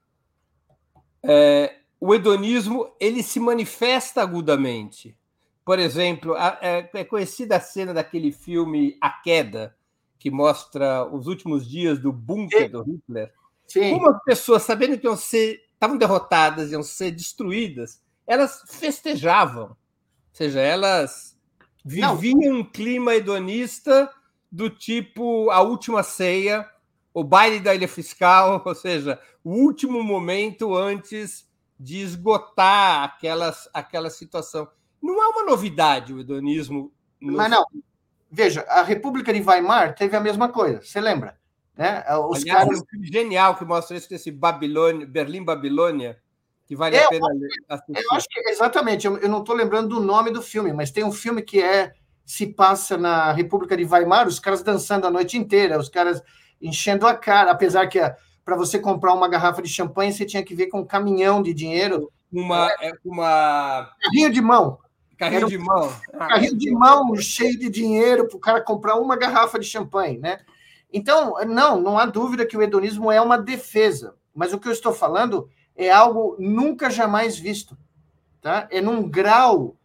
é, o hedonismo ele se manifesta agudamente. Por exemplo, é, é conhecida a cena daquele filme A Queda, que mostra os últimos dias do bunker do Hitler Sim. Como as pessoas, sabendo que iam ser, estavam derrotadas, iam ser destruídas, elas festejavam. Ou seja, elas viviam Não. um clima hedonista do tipo a última ceia, o baile da ilha fiscal, <laughs> ou seja, o último momento antes de esgotar aquelas, aquela situação. Não é uma novidade o hedonismo. No... Mas não. Veja, a República de Weimar teve a mesma coisa, você lembra? Né? Os Aliás, caras... um genial que mostra isso desse Babilônia, Berlim Babilônia, que vale é, a pena assistir. Eu acho que exatamente, eu, eu não estou lembrando do nome do filme, mas tem um filme que é se passa na República de Weimar, os caras dançando a noite inteira, os caras enchendo a cara, apesar que para você comprar uma garrafa de champanhe você tinha que ver com um caminhão de dinheiro. Uma, é, uma... Carrinho de mão. Carrinho de mão. Ah, carrinho de mão cheio de dinheiro para o cara comprar uma garrafa de champanhe, né? Então, não, não há dúvida que o hedonismo é uma defesa, mas o que eu estou falando é algo nunca jamais visto, tá? É num grau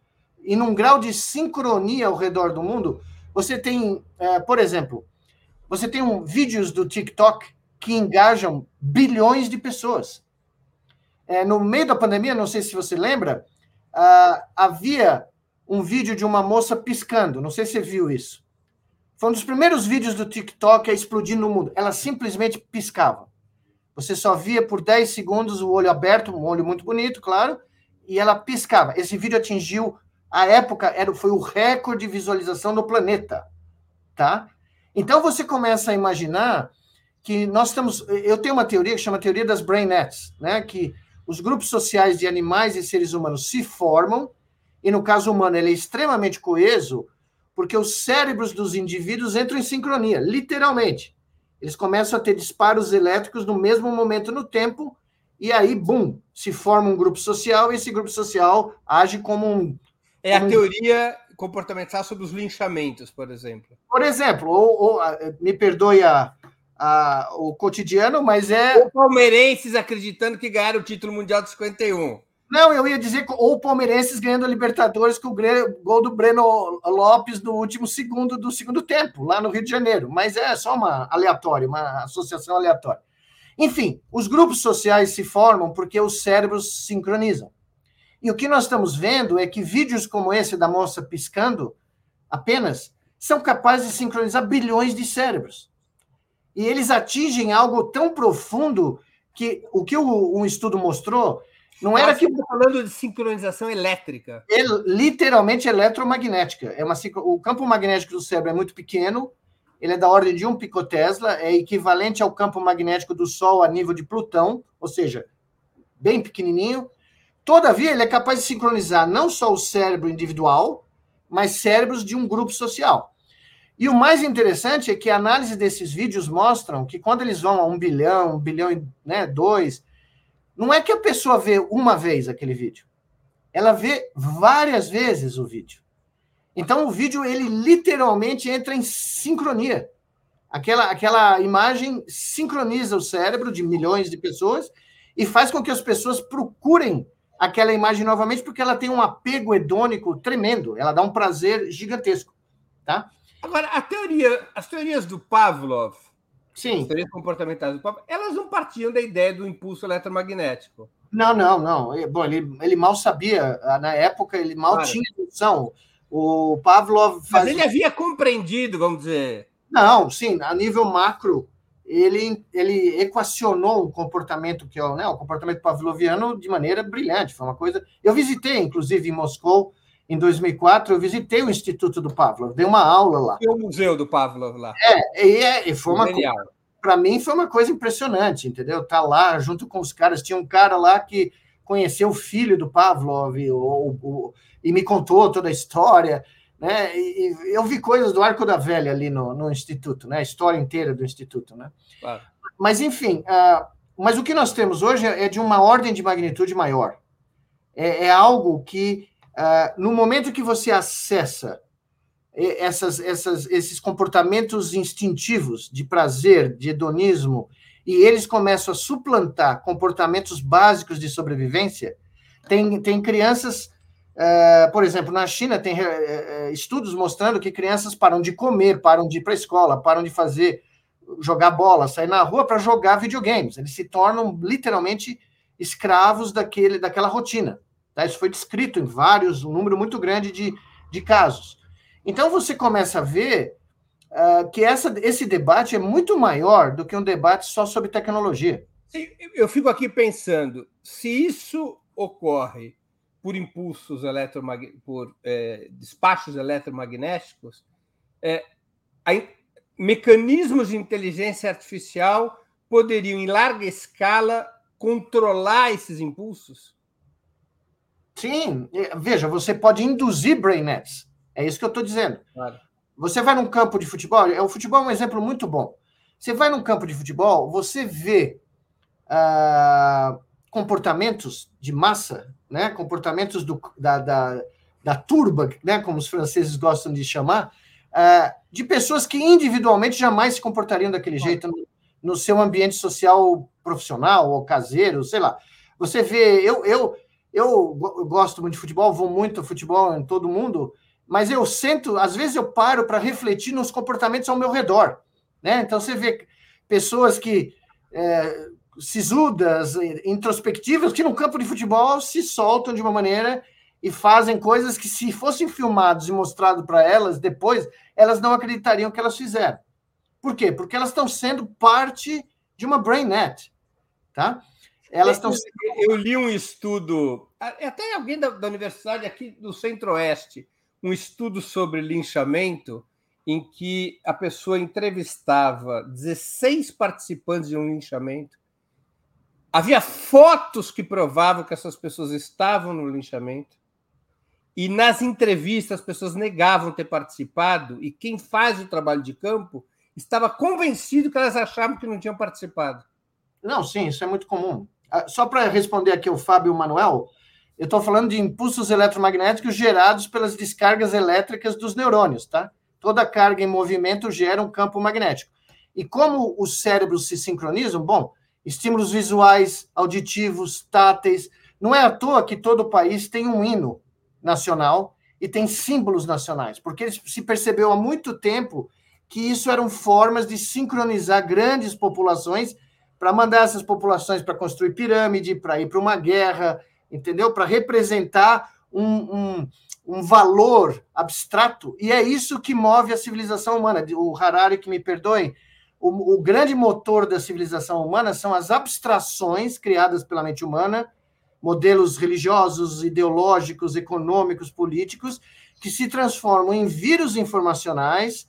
e num grau de sincronia ao redor do mundo. Você tem, é, por exemplo, você tem um, vídeos do TikTok que engajam bilhões de pessoas. É, no meio da pandemia, não sei se você lembra, uh, havia um vídeo de uma moça piscando. Não sei se você viu isso. Foi um dos primeiros vídeos do TikTok a explodir no mundo. Ela simplesmente piscava. Você só via por 10 segundos o olho aberto, um olho muito bonito, claro, e ela piscava. Esse vídeo atingiu, a época, era, foi o recorde de visualização no planeta. Tá? Então você começa a imaginar que nós estamos. Eu tenho uma teoria que chama teoria das brain nets, né? Que os grupos sociais de animais e seres humanos se formam, e no caso humano ele é extremamente coeso, porque os cérebros dos indivíduos entram em sincronia, literalmente. Eles começam a ter disparos elétricos no mesmo momento no tempo, e aí, bum, se forma um grupo social, e esse grupo social age como um. É a teoria comportamental sobre os linchamentos, por exemplo. Por exemplo, ou, ou me perdoe a, a, o cotidiano, mas é. Ou palmeirenses acreditando que ganharam o título mundial de 51. Não, eu ia dizer ou palmeirenses ganhando a Libertadores com o gol do Breno Lopes no último segundo do segundo tempo, lá no Rio de Janeiro. Mas é só uma aleatória, uma associação aleatória. Enfim, os grupos sociais se formam porque os cérebros sincronizam. E o que nós estamos vendo é que vídeos como esse da moça piscando apenas são capazes de sincronizar bilhões de cérebros. E eles atingem algo tão profundo que o que um estudo mostrou não era que. Está falando de sincronização elétrica. É literalmente eletromagnética. É uma, o campo magnético do cérebro é muito pequeno, ele é da ordem de um picotesla, é equivalente ao campo magnético do Sol a nível de Plutão, ou seja, bem pequenininho. Todavia, ele é capaz de sincronizar não só o cérebro individual, mas cérebros de um grupo social. E o mais interessante é que a análise desses vídeos mostram que quando eles vão a um bilhão, um bilhão e né, dois, não é que a pessoa vê uma vez aquele vídeo. Ela vê várias vezes o vídeo. Então o vídeo ele literalmente entra em sincronia. Aquela, aquela imagem sincroniza o cérebro de milhões de pessoas e faz com que as pessoas procurem aquela imagem novamente porque ela tem um apego hedônico tremendo. Ela dá um prazer gigantesco, tá? Agora a teoria, as teorias do Pavlov Sim. As teorias comportamentais do Popper, elas não partiam da ideia do impulso eletromagnético. Não, não, não. Bom, ele, ele mal sabia, ah, na época, ele mal claro. tinha noção. O Pavlov fazia... Mas ele havia compreendido, vamos dizer. Não, sim, a nível macro, ele, ele equacionou um comportamento que é o, né, o comportamento pavloviano de maneira brilhante. Foi uma coisa. Eu visitei, inclusive, em Moscou, em 2004, eu visitei o Instituto do Pavlov, dei uma aula lá. E o museu do Pavlov lá. É, e, é, e foi uma coisa. Para mim foi uma coisa impressionante, entendeu? Tá lá junto com os caras. Tinha um cara lá que conheceu o filho do Pavlov ou, ou, e me contou toda a história. Né? E, e, eu vi coisas do Arco da Velha ali no, no Instituto, né? A história inteira do Instituto, né? Claro. Mas, enfim, uh, mas o que nós temos hoje é de uma ordem de magnitude maior. É, é algo que Uh, no momento que você acessa essas, essas, esses comportamentos instintivos de prazer, de hedonismo, e eles começam a suplantar comportamentos básicos de sobrevivência, tem, tem crianças, uh, por exemplo, na China, tem uh, estudos mostrando que crianças param de comer, param de ir para a escola, param de fazer, jogar bola, sair na rua para jogar videogames. Eles se tornam literalmente escravos daquele, daquela rotina. Tá? Isso foi descrito em vários, um número muito grande de, de casos. Então você começa a ver uh, que essa, esse debate é muito maior do que um debate só sobre tecnologia. Eu fico aqui pensando, se isso ocorre por impulsos eletromagnéticos, por é, despachos eletromagnéticos, é, a, mecanismos de inteligência artificial poderiam, em larga escala, controlar esses impulsos? Sim, veja, você pode induzir brain nets. É isso que eu estou dizendo. Claro. Você vai num campo de futebol, é o futebol é um exemplo muito bom. Você vai num campo de futebol, você vê uh, comportamentos de massa, né? comportamentos do, da, da, da turba, né? como os franceses gostam de chamar, uh, de pessoas que individualmente jamais se comportariam daquele jeito no, no seu ambiente social profissional ou caseiro, sei lá. Você vê, eu, eu, eu gosto muito de futebol, vou muito futebol em todo mundo, mas eu sento, às vezes eu paro para refletir nos comportamentos ao meu redor. Né? Então você vê pessoas que é, sisudas, introspectivas, que no campo de futebol se soltam de uma maneira e fazem coisas que, se fossem filmados e mostrado para elas depois, elas não acreditariam que elas fizeram. Por quê? Porque elas estão sendo parte de uma brainnet, tá? Elas estão. Eu li um estudo, até alguém da, da universidade aqui do Centro-Oeste, um estudo sobre linchamento, em que a pessoa entrevistava 16 participantes de um linchamento. Havia fotos que provavam que essas pessoas estavam no linchamento. E nas entrevistas as pessoas negavam ter participado, e quem faz o trabalho de campo estava convencido que elas achavam que não tinham participado. Não, sim, isso é muito comum. Ah, só para responder aqui o Fábio Manuel, eu estou falando de impulsos eletromagnéticos gerados pelas descargas elétricas dos neurônios, tá? Toda carga em movimento gera um campo magnético. E como os cérebros se sincronizam, bom, estímulos visuais, auditivos, táteis, não é à toa que todo país tem um hino nacional e tem símbolos nacionais, porque se percebeu há muito tempo que isso eram formas de sincronizar grandes populações para mandar essas populações para construir pirâmide, para ir para uma guerra, entendeu? Para representar um, um, um, valor abstrato. E é isso que move a civilização humana. O Harari, que me perdoe, o, o grande motor da civilização humana são as abstrações criadas pela mente humana, modelos religiosos, ideológicos, econômicos, políticos, que se transformam em vírus informacionais,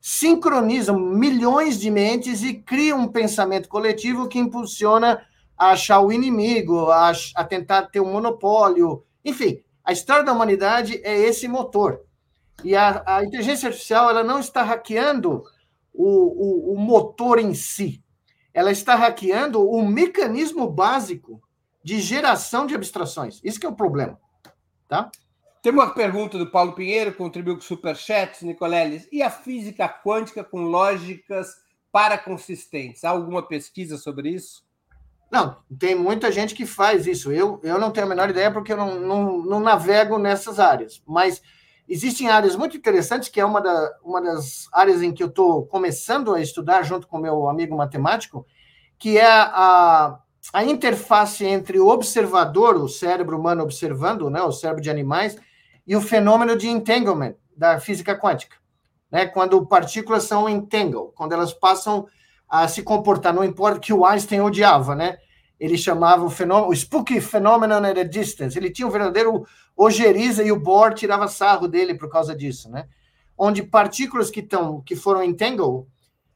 sincronizam milhões de mentes e criam um pensamento coletivo que impulsiona a achar o inimigo, a, a tentar ter um monopólio. Enfim, a história da humanidade é esse motor. E a, a inteligência artificial ela não está hackeando o, o, o motor em si, ela está hackeando o mecanismo básico de geração de abstrações. Isso que é o problema. Tá? Tem uma pergunta do Paulo Pinheiro, contribuiu com superchats, Nicoleles. E a física quântica com lógicas paraconsistentes? Há alguma pesquisa sobre isso? Não, tem muita gente que faz isso. Eu, eu não tenho a menor ideia porque eu não, não, não navego nessas áreas. Mas existem áreas muito interessantes, que é uma, da, uma das áreas em que eu estou começando a estudar junto com meu amigo matemático, que é a, a interface entre o observador, o cérebro humano observando, né, o cérebro de animais, e o fenômeno de entanglement da física quântica. Né, quando partículas são entangled, quando elas passam a se comportar, não importa que o Einstein odiava, né? Ele chamava o fenômeno, o spooky phenomenon at a distance. Ele tinha um verdadeiro ojeriza e o Bohr tirava sarro dele por causa disso, né? Onde partículas que estão, que foram entangled,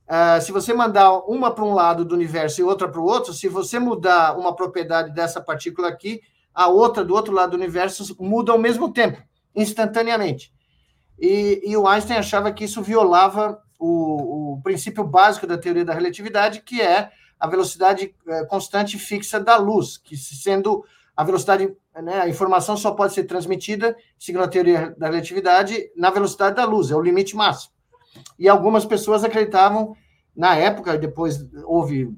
uh, se você mandar uma para um lado do universo e outra para o outro, se você mudar uma propriedade dessa partícula aqui, a outra do outro lado do universo muda ao mesmo tempo, instantaneamente. E, e o Einstein achava que isso violava o, o princípio básico da teoria da relatividade, que é a velocidade é, constante fixa da luz, que sendo a velocidade, né, a informação só pode ser transmitida, segundo a teoria da relatividade, na velocidade da luz, é o limite máximo. E algumas pessoas acreditavam, na época, depois houve,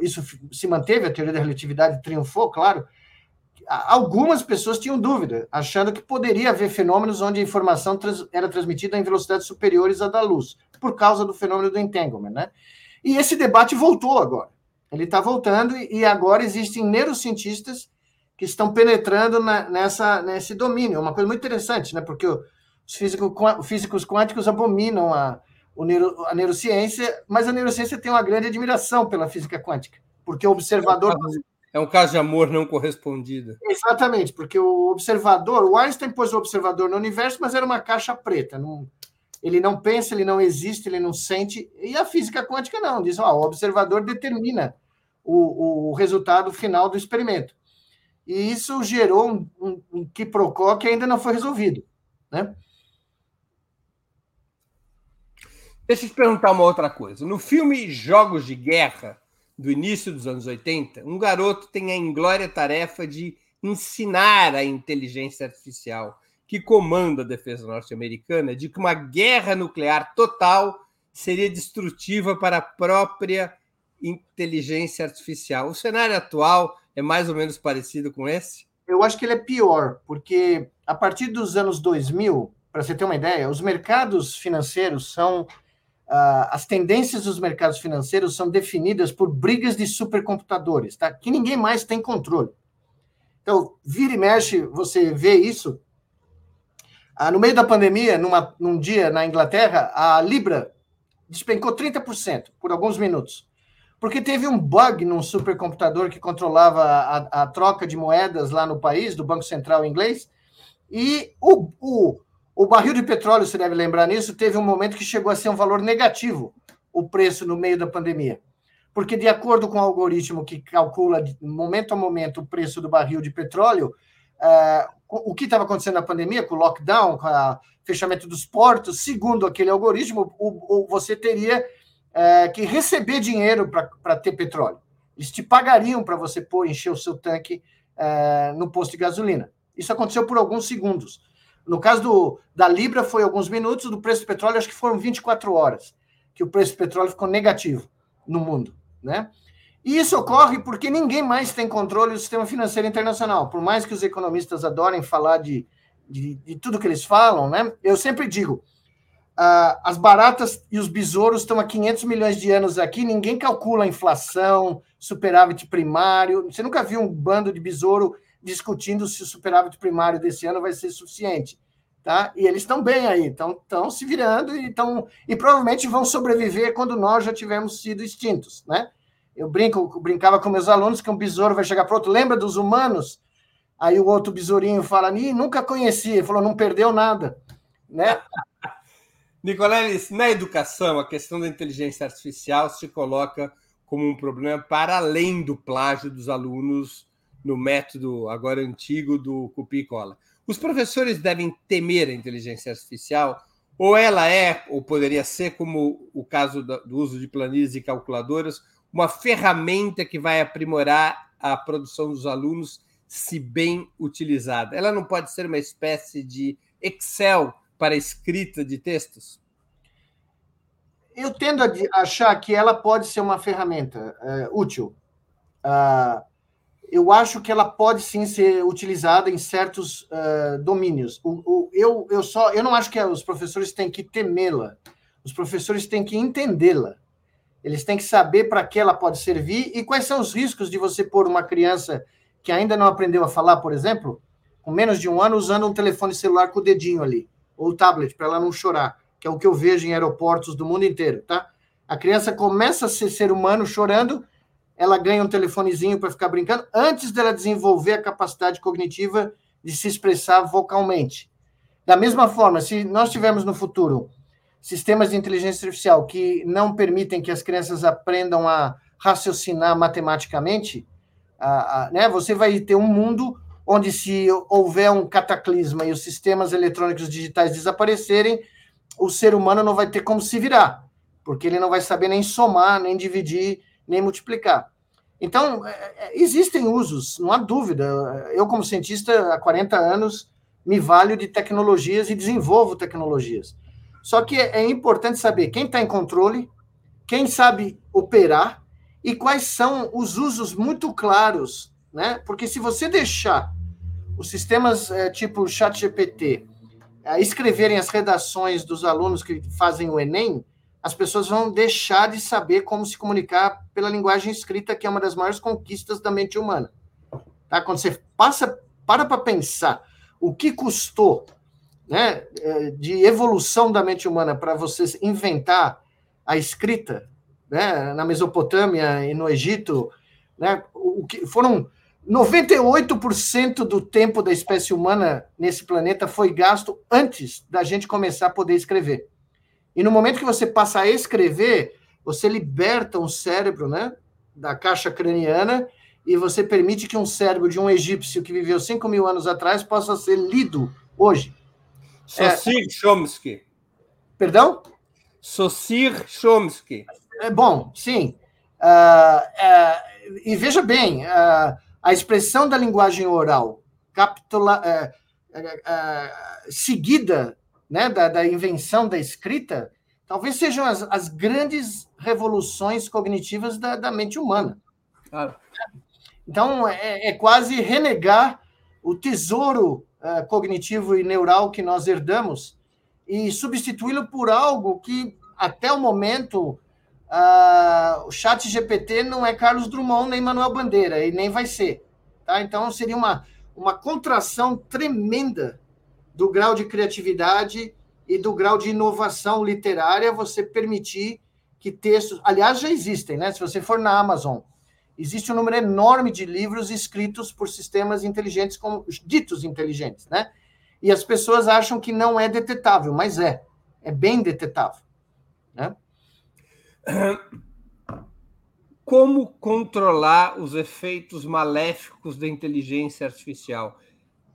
isso se manteve, a teoria da relatividade triunfou, claro, algumas pessoas tinham dúvida, achando que poderia haver fenômenos onde a informação trans, era transmitida em velocidades superiores à da luz, por causa do fenômeno do entanglement, né? E esse debate voltou agora. Ele está voltando e agora existem neurocientistas que estão penetrando na, nessa, nesse domínio. É uma coisa muito interessante, né? Porque os físicos, físicos quânticos abominam a, neuro, a neurociência, mas a neurociência tem uma grande admiração pela física quântica, porque o observador É um caso de amor não correspondido. Exatamente, porque o observador, o Einstein pôs o observador no universo, mas era uma caixa preta. Não, ele não pensa, ele não existe, ele não sente. E a física quântica não, diz: ó, o observador determina o, o resultado final do experimento. E isso gerou um, um, um quiprocó que ainda não foi resolvido. Né? Deixa eu te perguntar uma outra coisa. No filme Jogos de Guerra, do início dos anos 80, um garoto tem a inglória tarefa de ensinar a inteligência artificial que comanda a defesa norte-americana de que uma guerra nuclear total seria destrutiva para a própria inteligência artificial. O cenário atual é mais ou menos parecido com esse? Eu acho que ele é pior, porque a partir dos anos 2000, para você ter uma ideia, os mercados financeiros são Uh, as tendências dos mercados financeiros são definidas por brigas de supercomputadores, tá? Que ninguém mais tem controle. Então, vira e mexe, você vê isso. Uh, no meio da pandemia, numa, num dia na Inglaterra, a Libra despencou 30% por alguns minutos. Porque teve um bug num supercomputador que controlava a, a troca de moedas lá no país, do Banco Central inglês, e o, o o barril de petróleo, você deve lembrar nisso, teve um momento que chegou a ser um valor negativo, o preço no meio da pandemia. Porque, de acordo com o algoritmo que calcula momento a momento o preço do barril de petróleo, uh, o que estava acontecendo na pandemia, com o lockdown, com o fechamento dos portos, segundo aquele algoritmo, o, o, você teria uh, que receber dinheiro para ter petróleo. Eles te pagariam para você pôr, encher o seu tanque uh, no posto de gasolina. Isso aconteceu por alguns segundos. No caso do, da Libra, foi alguns minutos, do preço do petróleo, acho que foram 24 horas, que o preço do petróleo ficou negativo no mundo. Né? E isso ocorre porque ninguém mais tem controle do sistema financeiro internacional. Por mais que os economistas adorem falar de, de, de tudo que eles falam, né? eu sempre digo: uh, as baratas e os besouros estão há 500 milhões de anos aqui, ninguém calcula a inflação, superávit primário. Você nunca viu um bando de besouro discutindo se o superávit primário desse ano vai ser suficiente. Tá? E eles estão bem aí, estão se virando e, tão, e provavelmente vão sobreviver quando nós já tivermos sido extintos. Né? Eu brinco, brincava com meus alunos que um besouro vai chegar para outro. Lembra dos humanos? Aí o outro besourinho fala, nunca conheci. Ele falou, não perdeu nada. Né? Nicoleles, na educação, a questão da inteligência artificial se coloca como um problema para além do plágio dos alunos no método agora antigo do copia e cola. Os professores devem temer a inteligência artificial, ou ela é, ou poderia ser, como o caso do uso de planilhas e calculadoras, uma ferramenta que vai aprimorar a produção dos alunos, se bem utilizada. Ela não pode ser uma espécie de Excel para escrita de textos? Eu tendo a achar que ela pode ser uma ferramenta é, útil. Uh, eu acho que ela pode sim ser utilizada em certos uh, domínios. O, o, eu, eu só eu não acho que os professores têm que temê-la. Os professores têm que entendê-la. Eles têm que saber para que ela pode servir e quais são os riscos de você pôr uma criança que ainda não aprendeu a falar, por exemplo, com menos de um ano, usando um telefone celular com o dedinho ali, ou tablet, para ela não chorar, que é o que eu vejo em aeroportos do mundo inteiro, tá? A criança começa a ser ser humano chorando ela ganha um telefonezinho para ficar brincando antes dela desenvolver a capacidade cognitiva de se expressar vocalmente. Da mesma forma, se nós tivermos no futuro sistemas de inteligência artificial que não permitem que as crianças aprendam a raciocinar matematicamente, a, a, né, você vai ter um mundo onde, se houver um cataclisma e os sistemas eletrônicos digitais desaparecerem, o ser humano não vai ter como se virar, porque ele não vai saber nem somar, nem dividir, nem multiplicar. Então, é, é, existem usos, não há dúvida. Eu, como cientista, há 40 anos, me valho de tecnologias e desenvolvo tecnologias. Só que é importante saber quem está em controle, quem sabe operar e quais são os usos muito claros, né? Porque se você deixar os sistemas é, tipo ChatGPT é, escreverem as redações dos alunos que fazem o Enem, as pessoas vão deixar de saber como se comunicar pela linguagem escrita, que é uma das maiores conquistas da mente humana. Tá? Quando você passa, para para pensar o que custou né, é, de evolução da mente humana para você inventar a escrita, né, na Mesopotâmia e no Egito, Né? O que foram 98% do tempo da espécie humana nesse planeta foi gasto antes da gente começar a poder escrever. E no momento que você passa a escrever, você liberta um cérebro né, da caixa craniana e você permite que um cérebro de um egípcio que viveu 5 mil anos atrás possa ser lido hoje. Saussure é... Chomsky. Perdão? Saussure Chomsky. É bom, sim. Uh, uh, e veja bem, uh, a expressão da linguagem oral capitula, seguida né, da, da, invenção da escrita, talvez sejam as, as grandes revoluções cognitivas da, da mente humana. Claro. Então, é, é, quase renegar o tesouro uh, cognitivo e neural que nós herdamos e substituí-lo por algo que, até o momento, uh, o chat GPT não é Carlos Drummond nem Manuel Bandeira, e nem vai ser. Tá? Então, seria uma, uma contração tremenda do grau de criatividade e do grau de inovação literária você permitir que textos... Aliás, já existem, né? Se você for na Amazon existe um número enorme de livros escritos por sistemas inteligentes, como ditos inteligentes, né? E as pessoas acham que não é detetável, mas é. É bem detetável. Né? <coughs> Como controlar os efeitos maléficos da inteligência artificial?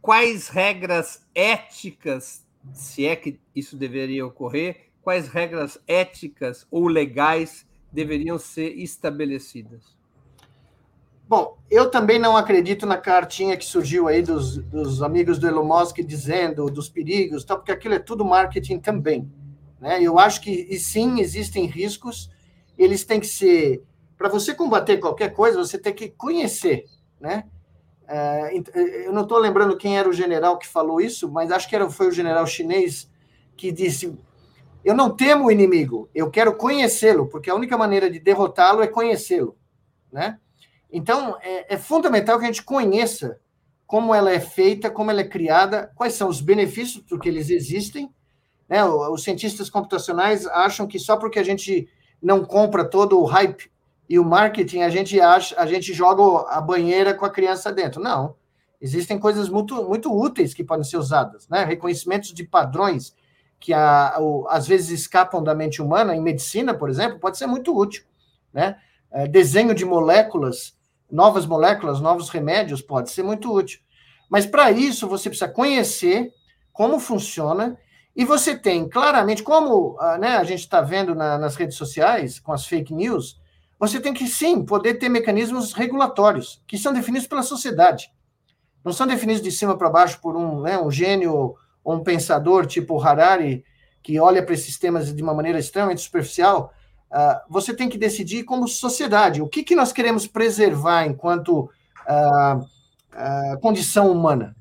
Quais regras éticas, se é que isso deveria ocorrer, quais regras éticas ou legais deveriam ser estabelecidas? Bom, eu também não acredito na cartinha que surgiu aí dos, dos amigos do Elon Musk dizendo dos perigos, tal, porque aquilo é tudo marketing também. Né? Eu acho que, e sim, existem riscos, eles têm que ser. Para você combater qualquer coisa, você tem que conhecer. Né? É, eu não estou lembrando quem era o general que falou isso, mas acho que era, foi o general chinês que disse: Eu não temo o inimigo, eu quero conhecê-lo, porque a única maneira de derrotá-lo é conhecê-lo. Né? Então, é, é, fundamental que a gente conheça como ela é feita, como ela é criada, quais são os benefícios porque eles existem. Né? Os cientistas computacionais acham que só porque a gente não compra todo o hype e o marketing, a gente acha, a gente joga a banheira com a criança dentro. Não. Existem coisas muito, muito úteis que podem ser usadas, né? Reconhecimentos de padrões que a, às vezes escapam da mente humana, em medicina, por exemplo, pode ser muito útil, né? É, desenho de moléculas novas moléculas, novos remédios, pode ser muito útil. Mas para isso você precisa conhecer como funciona e você tem claramente, como ah, né, a gente está vendo na, nas redes sociais, com as fake news, você tem que sim poder ter mecanismos regulatórios que são definidos pela sociedade. Não são definidos de cima para baixo por um, né, um gênio ou um pensador tipo Harari, que olha para esses temas de uma maneira extremamente superficial, Uh, você tem que decidir como sociedade o que, que nós queremos preservar enquanto uh, uh, condição humana.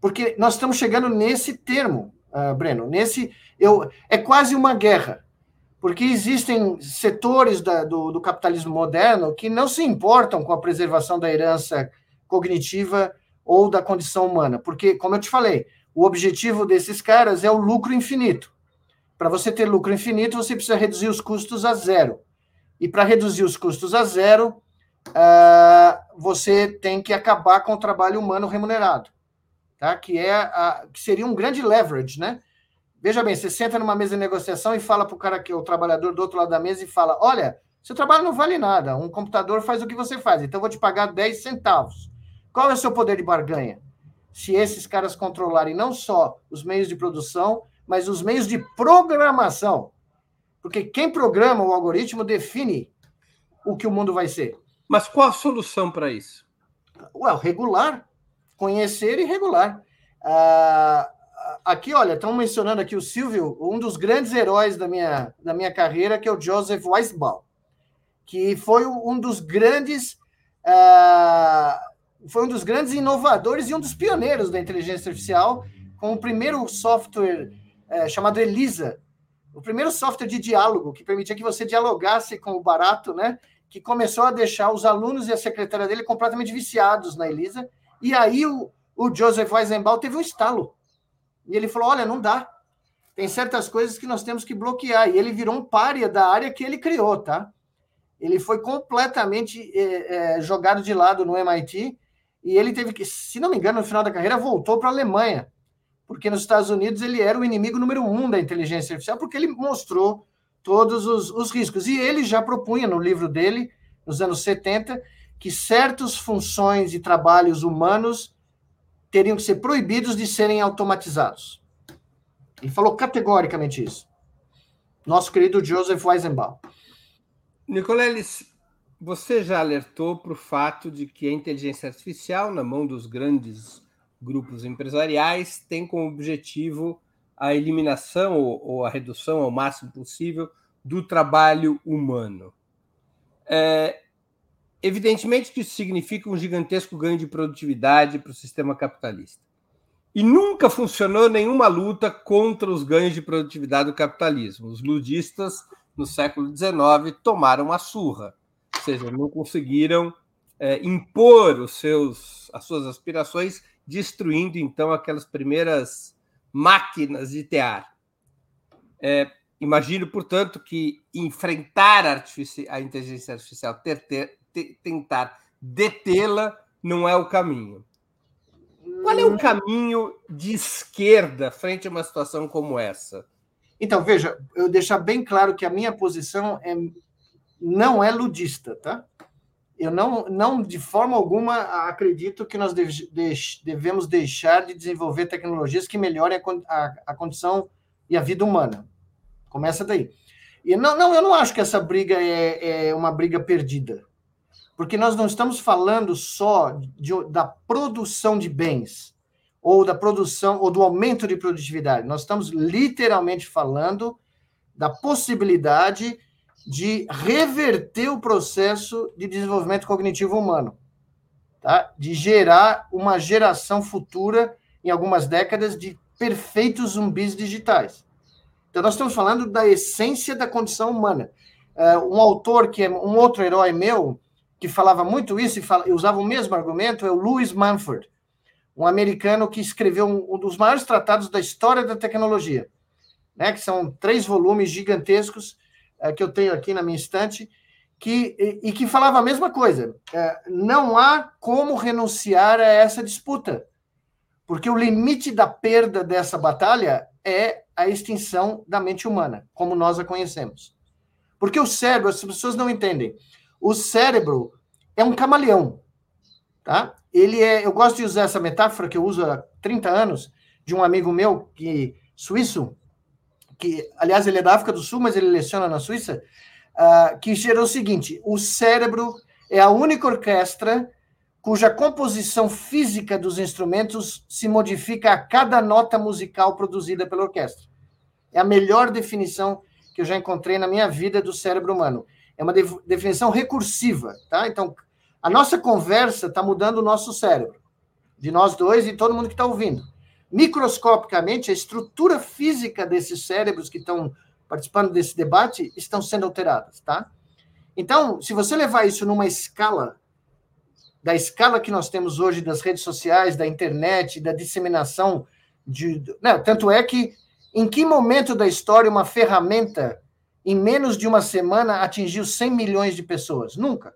Porque nós estamos chegando nesse termo, Breno, nesse. Eu, é quase uma guerra. Porque existem setores da, do, do capitalismo moderno que não se importam com a preservação da herança cognitiva ou da condição humana. Porque, como eu te falei, o objetivo desses caras é o lucro infinito. Para você ter lucro infinito, você precisa reduzir os custos a zero. E para reduzir os custos a zero, uh, você tem que acabar com o trabalho humano remunerado, tá? Que é a, que seria um grande leverage, né? Veja bem, você senta numa mesa de negociação e fala para o cara que é o trabalhador do outro lado da mesa e fala: olha, seu trabalho não vale nada, um computador faz o que você faz, então eu vou te pagar 10 centavos. Qual é o seu poder de barganha? Se esses caras controlarem não só os meios de produção, mas os meios de programação. Porque quem programa o algoritmo define o que o mundo vai ser. Mas qual a solução para isso? Well, regular. Conhecer e regular. Ah, aqui, olha, estão mencionando aqui o Silvio, um dos grandes heróis da minha, da minha carreira, que é o Joseph Weisbaum, que foi um dos grandes. Ah, foi um dos grandes inovadores e um dos pioneiros da inteligência artificial, com o primeiro software é, chamado Elisa, o primeiro software de diálogo que permitia que você dialogasse com o barato, né? Que começou a deixar os alunos e a secretária dele completamente viciados na Elisa. E aí o, o Joseph Weizenbaum teve um estalo. E ele falou: olha, não dá. Tem certas coisas que nós temos que bloquear. E ele virou um párea da área que ele criou, tá? ele foi completamente é, é, jogado de lado no MIT e ele teve que, se não me engano, no final da carreira, voltou para a Alemanha, porque nos Estados Unidos ele era o inimigo número um da inteligência artificial, porque ele mostrou todos os, os riscos. E ele já propunha no livro dele, nos anos 70, que certas funções e trabalhos humanos teriam que ser proibidos de serem automatizados. Ele falou categoricamente isso. Nosso querido Joseph Weizenbaum. Nicoleles, você já alertou para o fato de que a inteligência artificial, na mão dos grandes grupos empresariais, tem como objetivo a eliminação ou, a redução ao máximo possível do trabalho humano. É, evidentemente que isso significa um gigantesco ganho de produtividade para o sistema capitalista. E nunca funcionou nenhuma luta contra os ganhos de produtividade do capitalismo. Os ludistas, no século XIX, tomaram a surra, ou seja, não conseguiram é, impor os seus, as suas aspirações, destruindo então aquelas primeiras máquinas de tear. É, imagino, portanto, que enfrentar a, a inteligência artificial, ter, ter, tentar detê-la, não é o caminho. Qual é o caminho de esquerda frente a uma situação como essa? Então, veja, eu deixar bem claro que a minha posição é, não é ludista, tá? Eu não, não de forma alguma acredito que nós deve, devemos deixar de desenvolver tecnologias que melhorem a, a, a condição e a vida humana. Começa daí. E não, não, eu não acho que essa briga é, é uma briga perdida porque nós não estamos falando só de, da produção de bens ou da produção ou do aumento de produtividade. Nós estamos literalmente falando da possibilidade de reverter o processo de desenvolvimento cognitivo humano, tá? De gerar uma geração futura em algumas décadas de perfeitos zumbis digitais. Então nós estamos falando da essência da condição humana. Uh, um autor que é um outro herói meu, que falava muito isso e, fala, usava o mesmo argumento é o Louis Mumford, um americano que escreveu um, um, dos maiores tratados da história da tecnologia, né, que são três volumes gigantescos é, que eu tenho aqui na minha estante, que, e, e que falava a mesma coisa. É, não há como renunciar a essa disputa, porque o limite da perda dessa batalha é a extinção da mente humana, como nós a conhecemos. Porque o cérebro, as pessoas não entendem. O cérebro é um camaleão, tá? Ele é, eu gosto de usar essa metáfora que eu uso há 30 anos de um amigo meu que suíço, que aliás ele é da África do Sul, mas ele leciona na Suíça, uh, que gerou o seguinte: o cérebro é a única orquestra cuja composição física dos instrumentos se modifica a cada nota musical produzida pela orquestra. É a melhor definição que eu já encontrei na minha vida do cérebro humano é uma definição recursiva, tá? Então, a nossa conversa está mudando o nosso cérebro, de nós dois e todo mundo que está ouvindo. Microscopicamente, a estrutura física desses cérebros que estão participando desse debate estão sendo alteradas, tá? Então, se você levar isso numa escala, da escala que nós temos hoje das redes sociais, da internet, da disseminação de. Não, né, tanto é que, em que momento da história uma ferramenta em menos de uma semana, atingiu 100 milhões de pessoas? Nunca.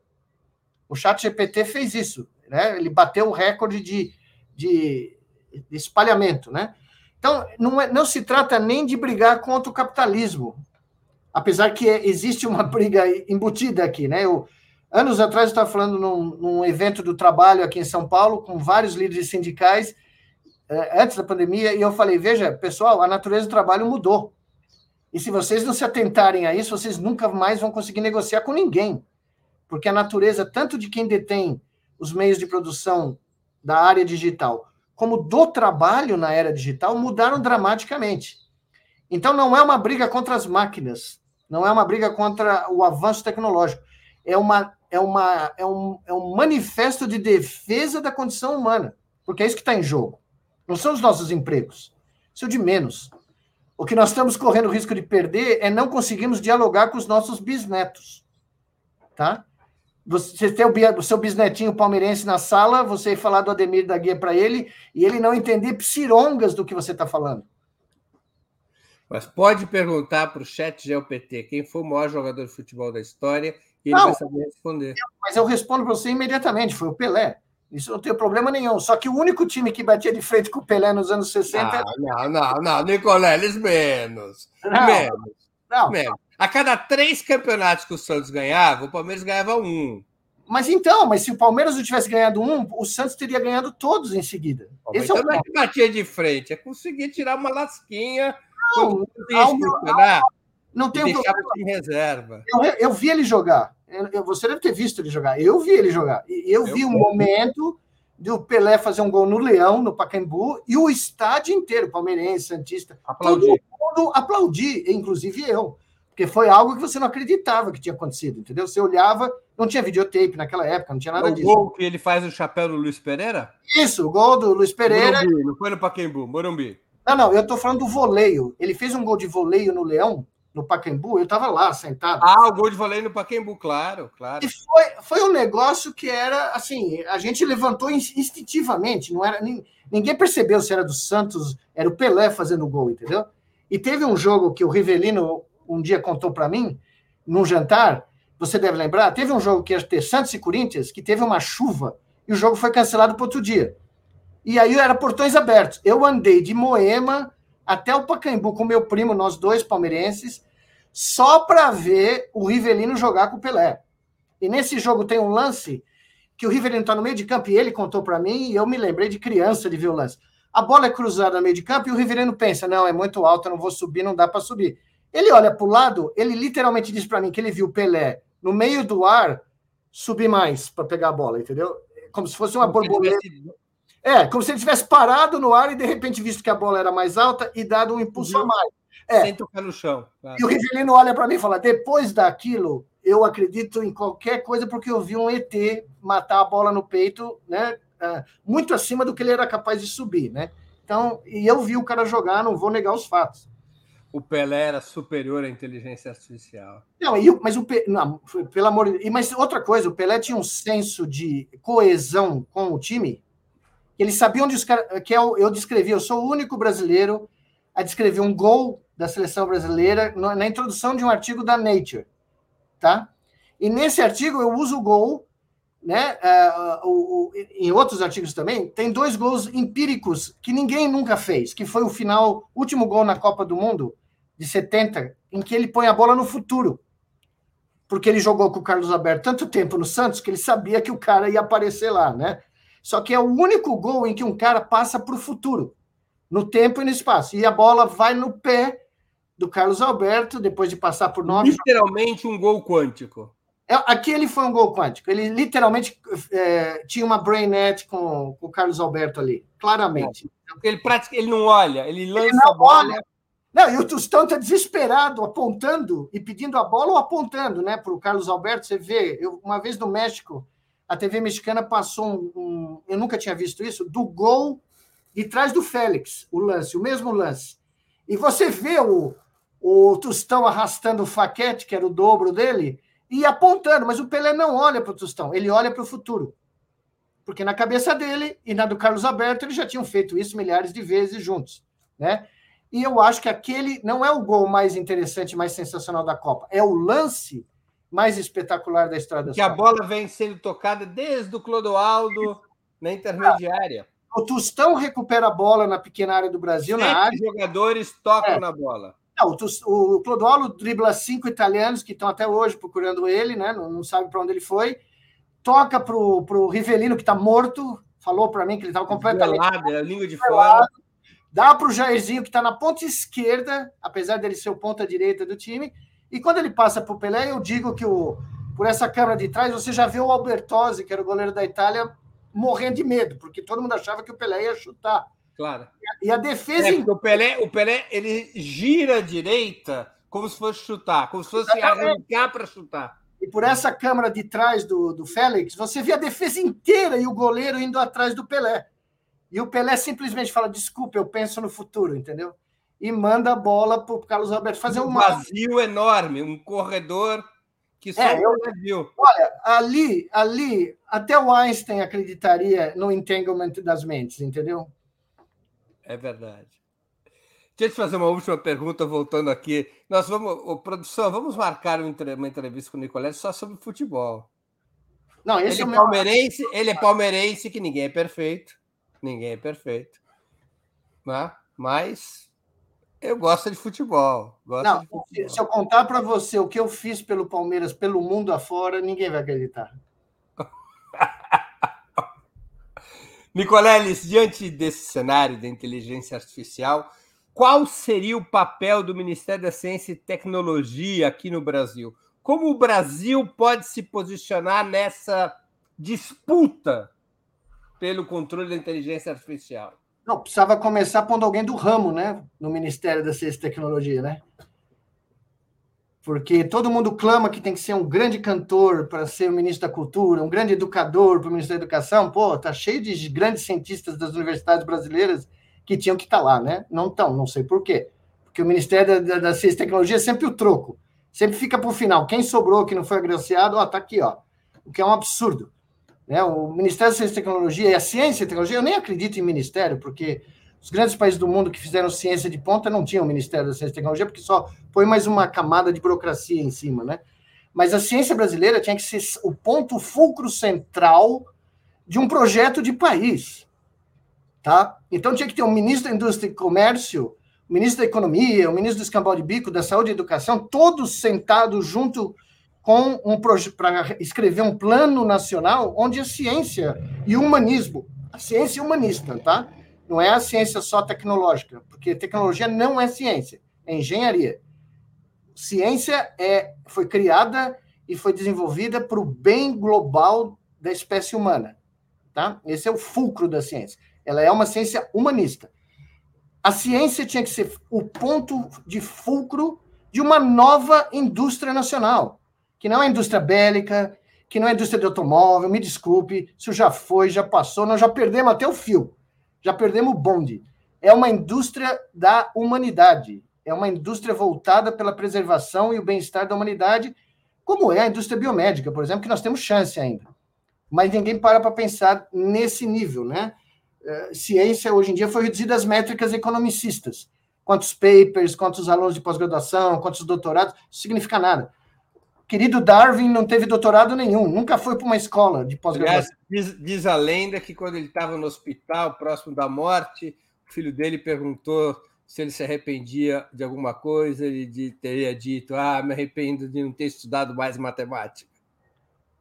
O Chat GPT fez isso. Né? Ele bateu o recorde de, de, de espalhamento. Né? Então, não, é, não se trata nem de brigar contra o capitalismo, apesar que existe uma <laughs> briga embutida aqui. Né? Eu, anos atrás, eu estava falando num, num evento do trabalho aqui em São Paulo, com vários líderes sindicais, eh, antes da pandemia, e eu falei: veja, pessoal, a natureza do trabalho mudou. E se vocês não se atentarem a isso, vocês nunca mais vão conseguir negociar com ninguém. Porque a natureza, tanto de quem detém os meios de produção da área digital, como do trabalho na era digital, mudaram dramaticamente. Então, não é uma briga contra as máquinas, não é uma briga contra o avanço tecnológico, é, uma, é, uma, é, um, é um manifesto de defesa da condição humana, porque é isso que está em jogo. Não são os nossos empregos, isso é de menos. O que nós estamos correndo o risco de perder é não conseguirmos dialogar com os nossos bisnetos. Tá? Você tem o, seu bisnetinho palmeirense na sala, você falar do Ademir da Guia para ele e ele não entender psirongas do que você está falando. Mas pode perguntar para o chat GLPT quem foi o maior jogador de futebol da história E ele não, vai saber responder. Mas eu respondo para você imediatamente, foi o Pelé. Isso não tem problema nenhum. Só que o único time que batia de frente com o Pelé nos anos 60. Ah, não, não, não, Nicoleles menos. Não, menos. Não. menos. A cada três campeonatos que o Santos ganhava, o Palmeiras ganhava um. Mas então, mas se o Palmeiras não tivesse ganhado um, o Santos teria ganhado todos em seguida. Esse então é o não é que batia de frente, é conseguir tirar uma lasquinha. Não, não, não, não tem um problema. em reserva. Eu, eu vi ele jogar. Você deve ter visto ele jogar. Eu vi ele jogar. Eu, eu vi um momento do Pelé fazer um gol no Leão, no Pacaembu, e o estádio inteiro, palmeirense, santista, aplaudir. todo mundo aplaudir, inclusive eu. Porque foi algo que você não acreditava que tinha acontecido, entendeu? Você olhava, não tinha videotape naquela época, não tinha nada é o disso. O gol que ele faz o chapéu do Luiz Pereira? Isso, o gol do Luiz Pereira. Morumbi, não foi no Pacaembu, Morumbi. Não, não, eu estou falando do voleio. Ele fez um gol de voleio no Leão, no Pacaembu, eu estava lá sentado. Ah, o gol de voleio no Pacaembu, claro, claro. E foi, foi um negócio que era assim, a gente levantou instintivamente, não era ninguém percebeu se era do Santos, era o Pelé fazendo o gol, entendeu? E teve um jogo que o Rivelino um dia contou para mim, num jantar, você deve lembrar, teve um jogo que ia ter Santos e Corinthians, que teve uma chuva, e o jogo foi cancelado para outro dia. E aí era portões abertos. Eu andei de Moema até o Pacaembu com meu primo, nós dois palmeirenses, só para ver o Rivelino jogar com o Pelé. E nesse jogo tem um lance que o Rivelino está no meio de campo e ele contou para mim, e eu me lembrei de criança de ver o lance. A bola é cruzada no meio de campo e o Rivelino pensa: não, é muito alta, não vou subir, não dá para subir. Ele olha para o lado, ele literalmente diz para mim que ele viu o Pelé no meio do ar subir mais para pegar a bola, entendeu? Como se fosse uma borboleta. É, como se ele tivesse parado no ar e de repente visto que a bola era mais alta e dado um impulso a mais. É. Sem tocar no chão. Claro. E o Rivelino olha para mim e fala: depois daquilo, eu acredito em qualquer coisa porque eu vi um ET matar a bola no peito, né? É, muito acima do que ele era capaz de subir, né? Então, e eu vi o cara jogar, não vou negar os fatos o Pelé era superior à inteligência artificial. Não, mas o não, pelo amor de mas outra coisa, o Pelé tinha um senso de coesão com o time. Ele sabia onde os caras. Que eu, é eu descrevi, eu sou o único brasileiro a descrever um gol da seleção brasileira na introdução de um artigo da Nature, tá? E nesse artigo eu uso o gol, né? Uh, uh, uh, em outros artigos também tem dois gols empíricos que ninguém nunca fez, que foi o final, último gol na Copa do Mundo de 70, em que ele põe a bola no futuro. Porque ele jogou com o Carlos Alberto tanto tempo no Santos que ele sabia que o cara ia aparecer lá, né? Só que é o único gol em que um cara passa para o futuro, no tempo e no espaço. E a bola vai no pé do Carlos Alberto, depois de passar por nove. Literalmente um gol quântico. É, aqui ele foi um gol quântico. Ele literalmente é, tinha uma brainnet com, com o Carlos Alberto ali, claramente. É, ele, pratica, ele não olha, ele lança ele a bola. Olha, não, e o Tostão está desesperado, apontando e pedindo a bola ou apontando, né? Para o Carlos Alberto, você vê, eu, uma vez no México, a TV mexicana passou um, um, Eu nunca tinha visto isso, do gol de trás do Félix, o lance, o mesmo lance. E você vê o, o Tostão arrastando o faquete, que era o dobro dele, e apontando, mas o Pelé não olha para o Tostão, ele olha para o futuro. Porque na cabeça dele e na do Carlos Alberto, eles já tinham feito isso milhares de vezes juntos, né? E eu acho que aquele não é o gol mais interessante, mais sensacional da Copa, é o lance mais espetacular da estrada. Que a bola vem sendo tocada desde o Clodoaldo na intermediária. O Tostão recupera a bola na pequena área do Brasil, Sete na área. jogadores tocam é. na bola. Não, o, Clodoaldo dribla cinco italianos que estão até hoje procurando ele, né? Não, não sabe para onde ele foi. Toca para o Rivelino, que está morto. Falou para mim que ele estava completamente. Violado, a língua de fora. Dá para o Jairzinho, que está na ponta esquerda, apesar dele ser o ponta direita do time. E quando ele passa para o Pelé, eu digo que o, por essa câmera de trás, você já vê o Albertosi, que era o goleiro da Itália, morrendo de medo, porque todo mundo achava que o Pelé ia chutar. Claro. E a defesa. É, o Pelé, o Pelé ele gira à direita como se fosse chutar, como se fosse arrancar para chutar. E por essa câmera de trás do, do Félix, você vê a defesa inteira e o goleiro indo atrás do Pelé. E o Pelé simplesmente fala: desculpa, eu penso no futuro, entendeu? E manda a bola para o Carlos Alberto fazer um vazio enorme, um corredor que só é, eu, viu. Olha, ali, ali, até o Einstein acreditaria no entanglement das mentes, entendeu? É verdade. Deixa eu te fazer uma última pergunta, voltando aqui. Nós vamos, ô, produção, vamos marcar uma entrevista com o Nicolete só sobre futebol. Não, esse ele é, é palmeirense, meu... ele é palmeirense, que ninguém é perfeito. Ninguém é perfeito. Né? Mas eu gosto de futebol. Gosto Não, de futebol. se eu contar para você o que eu fiz pelo Palmeiras, pelo mundo afora, ninguém vai acreditar. <laughs> Nicoleles, diante desse cenário da inteligência artificial, qual seria o papel do Ministério da Ciência e Tecnologia aqui no Brasil? Como o Brasil pode se posicionar nessa disputa pelo controle da inteligência artificial? Não, precisava começar pondo alguém do ramo, né? No Ministério da Ciência e Tecnologia, né? Porque todo mundo clama que tem que ser um grande cantor para ser o ministro da Cultura, um grande educador para o ministro da Educação. Pô, tá cheio de grandes cientistas das universidades brasileiras que tinham que estar tá lá, né? Não estão, não sei por quê. Porque o Ministério da, da, Ciência e Tecnologia é sempre o troco. Sempre fica para o final. Quem sobrou, que não foi agraciado, ó, tá aqui, ó. O que é um absurdo. Né? O Ministério da Ciência e Tecnologia e a ciência e tecnologia, eu nem acredito em ministério, porque os grandes países do mundo que fizeram ciência de ponta não tinham Ministério da Ciência e Tecnologia, porque só põe mais uma camada de burocracia em cima, né? Mas a ciência brasileira tinha que ser o ponto fulcro central de um projeto de país, tá? Então tinha que ter um ministro da Indústria e Comércio, o ministro da Economia, o ministro do Escambau de Bico, da Saúde e Educação, todos sentados junto com um para escrever um plano nacional onde a ciência e o humanismo, a ciência humanista, tá? Não é a ciência só tecnológica, porque tecnologia não é ciência, é engenharia. Ciência é foi criada e foi desenvolvida para o bem global da espécie humana, tá? Esse é o fulcro da ciência. Ela é uma ciência humanista. A ciência tinha que ser o ponto de fulcro de uma nova indústria nacional que não é indústria bélica, que não é indústria de automóvel, me desculpe, isso já foi, já passou, nós já perdemos até o fio, já perdemos o bonde. É uma indústria da humanidade, é uma indústria voltada pela preservação e o bem-estar da humanidade, como é a indústria biomédica, por exemplo, que nós temos chance ainda. Mas ninguém para para pensar nesse nível, né? É, ciência, hoje em dia, foi reduzida às métricas economicistas. Quantos papers, quantos alunos de pós-graduação, quantos doutorados, isso significa nada querido Darwin não teve doutorado nenhum, nunca foi para uma escola de pós-graduação. Diz, diz, a lenda que quando ele estava no hospital, próximo da morte, o filho dele perguntou se ele se arrependia de alguma coisa, ele teria dito: Ah, me arrependo de não ter estudado mais matemática.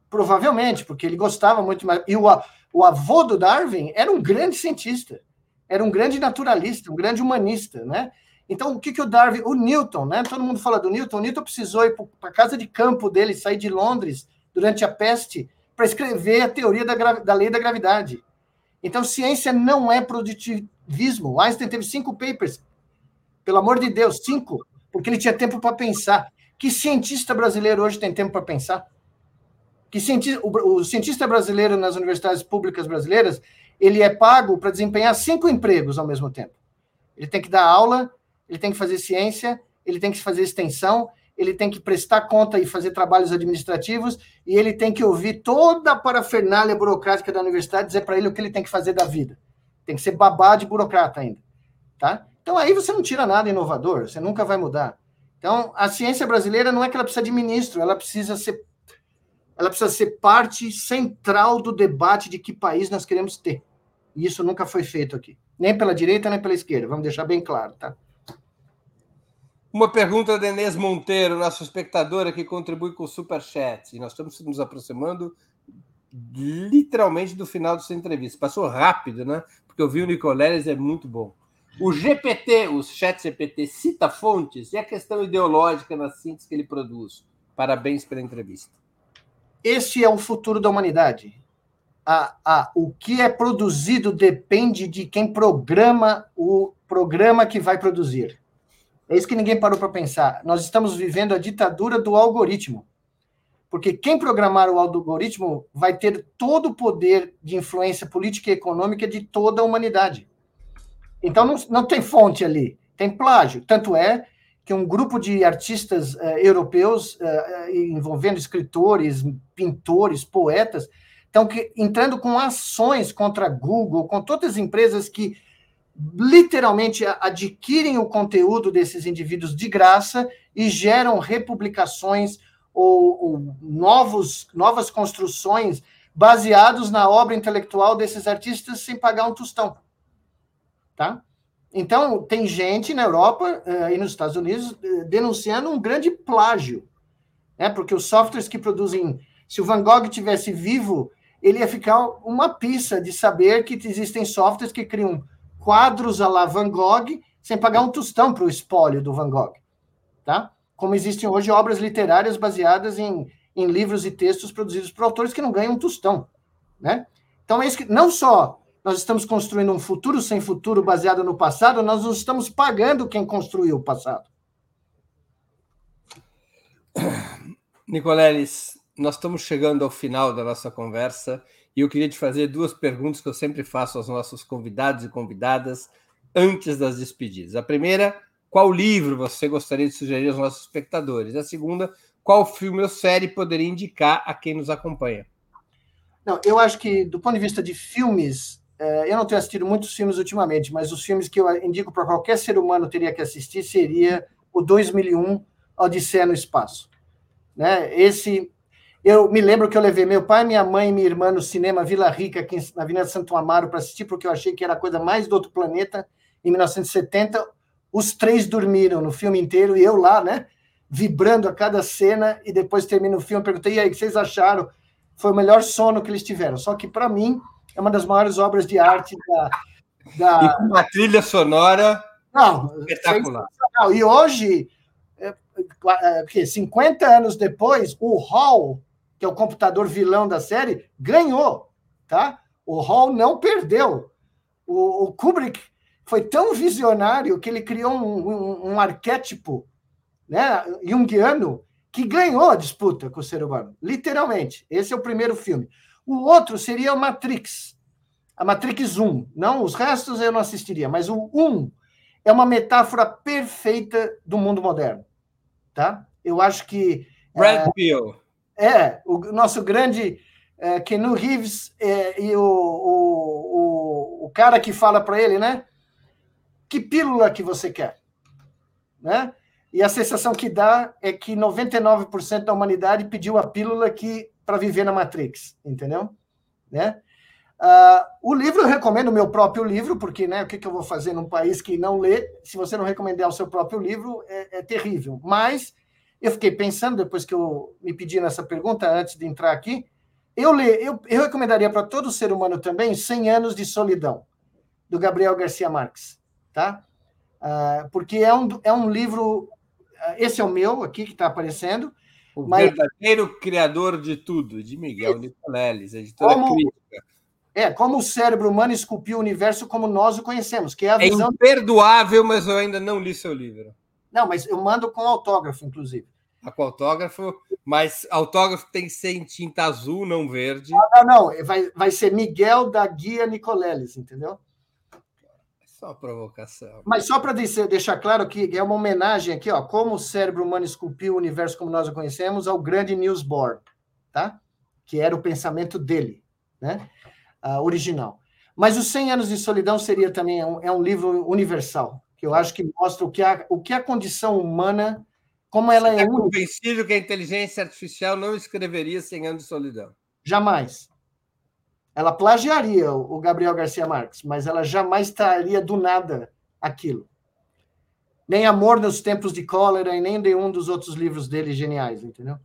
Provavelmente, porque ele gostava muito mais. E o, o avô do Darwin era um grande cientista, era um grande naturalista, um grande humanista, né? Então, o que, que o Darwin, o Newton, né? Todo mundo fala do Newton. O Newton precisou ir para a casa de campo dele, sair de Londres durante a peste, para escrever a teoria da, da lei da gravidade. Então, ciência não é produtivismo. Einstein teve cinco papers, pelo amor de Deus, cinco, porque ele tinha tempo para pensar. Que cientista brasileiro hoje tem tempo para pensar? Que cientista, o, o cientista brasileiro nas universidades públicas brasileiras, ele é pago para desempenhar cinco empregos ao mesmo tempo. Ele tem que dar aula, ele tem que fazer ciência, ele tem que fazer extensão, ele tem que prestar conta e fazer trabalhos administrativos, e ele tem que ouvir toda a parafernália burocrática da universidade dizer para ele o que ele tem que fazer da vida. Tem que ser babá de burocrata ainda. Tá? Então aí você não tira nada inovador, você nunca vai mudar. Então, a ciência brasileira não é que ela precisa de ministro, ela precisa ser ela precisa ser parte central do debate de que país nós queremos ter. E isso nunca foi feito aqui. Nem pela direita, nem pela esquerda. Vamos deixar bem claro, tá? Uma pergunta da Inês Monteiro, nossa espectadora que contribui com o Superchat. E nós estamos nos aproximando literalmente do final dessa entrevista. Passou rápido, né? Porque eu vi o Nicoleles, é muito bom. O GPT, o chat GPT, cita fontes e a questão ideológica na síntese que ele produz. Parabéns pela entrevista. Esse é o futuro da humanidade. A, a, o que é produzido depende de quem programa o programa que vai produzir. É isso que ninguém parou para pensar. Nós estamos vivendo a ditadura do algoritmo. Porque quem programar o algoritmo vai ter todo o poder de influência política e econômica de toda a humanidade. Então não, não tem fonte ali, tem plágio. Tanto é que um grupo de artistas uh, europeus, uh, envolvendo escritores, pintores, poetas, estão entrando com ações contra Google, com todas as empresas que literalmente adquirem o conteúdo desses indivíduos de graça e geram republicações ou, ou novos, novas construções baseados na obra intelectual desses artistas sem pagar um tostão. Tá? Então, tem gente na Europa uh, e nos Estados Unidos uh, denunciando um grande plágio, né? porque os softwares que produzem. Se o Van Gogh tivesse vivo, ele ia ficar uma pista de saber que existem softwares que criam quadros a la Van Gogh sem pagar um tostão para o espólio do Van Gogh. Tá? como existem hoje obras literárias baseadas em, em livros e textos produzidos por autores que não ganham um tostão. Né? Então, é isso que, não só nós estamos construindo um futuro sem futuro baseado no passado, nós não estamos pagando quem construiu o passado. Nicoleles, nós estamos chegando ao final da nossa conversa e eu queria te fazer duas perguntas que eu sempre faço aos nossos convidados e convidadas antes das despedidas. A primeira qual livro você gostaria de sugerir aos nossos espectadores? A segunda, qual filme ou série poderia indicar a quem nos acompanha? Não, eu acho que, do ponto de vista de filmes, é, eu não tenho assistido muitos filmes ultimamente, mas os filmes que eu indico para qualquer ser humano teria que assistir seria o 2001, Odisseia no Espaço. Né? Esse, eu me lembro que eu levei meu pai, minha mãe e minha irmã no cinema Vila Rica, aqui na Avenida Santo Amaro, para assistir, porque eu achei que era a coisa mais do outro planeta, em 1970. Os três dormiram no filme inteiro e eu lá, né? Vibrando a cada cena e depois termina o filme. Perguntei, e aí, o que vocês acharam? Foi o melhor sono que eles tiveram. Só que, para mim, é uma das maiores obras de arte da. da... E com uma trilha sonora Não, espetacular. E hoje, é, é, 50 anos depois, o Hall, que é o computador vilão da série, ganhou. Tá? O Hall não perdeu. O, o Kubrick foi tão visionário que ele criou um, um, um arquétipo né, junguiano que ganhou a disputa com o ser humano, literalmente. Esse é o primeiro filme. O outro seria o Matrix, a Matrix 1. Não, os restos eu não assistiria, mas o 1 é uma metáfora perfeita do mundo moderno. Tá? Eu acho que. Brad é, Pill. É, o nosso grande é, Kenu Reeves é, e o, o, o, o cara que fala para ele, né? que pílula que você quer? Né? E a sensação que dá é que 99% da humanidade pediu a pílula que para viver na Matrix, entendeu? Né? Uh, o livro eu recomendo o meu próprio livro, porque né, o que, que, eu vou fazer num país que não lê? Se você não recomendar o seu próprio livro, é, é terrível. Mas eu fiquei pensando, depois que eu me pedi nessa pergunta, antes de entrar aqui, eu, lê, eu, eu recomendaria para todo ser humano também 100 Anos de Solidão, do Gabriel Garcia Marques tá? Uh, porque é um, é um livro. Uh, esse é o meu aqui que está aparecendo. O mas... verdadeiro criador de tudo, de Miguel Nicoleles, editora como, crítica. É, como o cérebro humano esculpiu o universo como nós o conhecemos, que é a é visão. É imperdoável, mas eu ainda não li seu livro. Não, mas eu mando com autógrafo, inclusive. Ah, com autógrafo, mas autógrafo tem que ser em tinta azul, não verde. Ah, não, não, vai, vai ser Miguel da Guia Nicoleles, entendeu? Só provocação. Mas só para deixar claro que é uma homenagem aqui, ó, como o cérebro humano esculpiu o universo como nós o conhecemos, ao grande Niels Bohr, tá? Que era o pensamento dele, né? Uh, original. Mas os 100 anos de solidão seria também é um, é um, livro universal, que eu acho que mostra o que a, o que a condição humana, como ela Você é. Está convencido que a inteligência artificial não escreveria 100 anos de solidão? Jamais. Ela plagiaria o Gabriel Garcia Marques, mas ela jamais traria do nada aquilo. Nem Amor nos Tempos de Cólera e nem nenhum dos outros livros dele geniais, entendeu?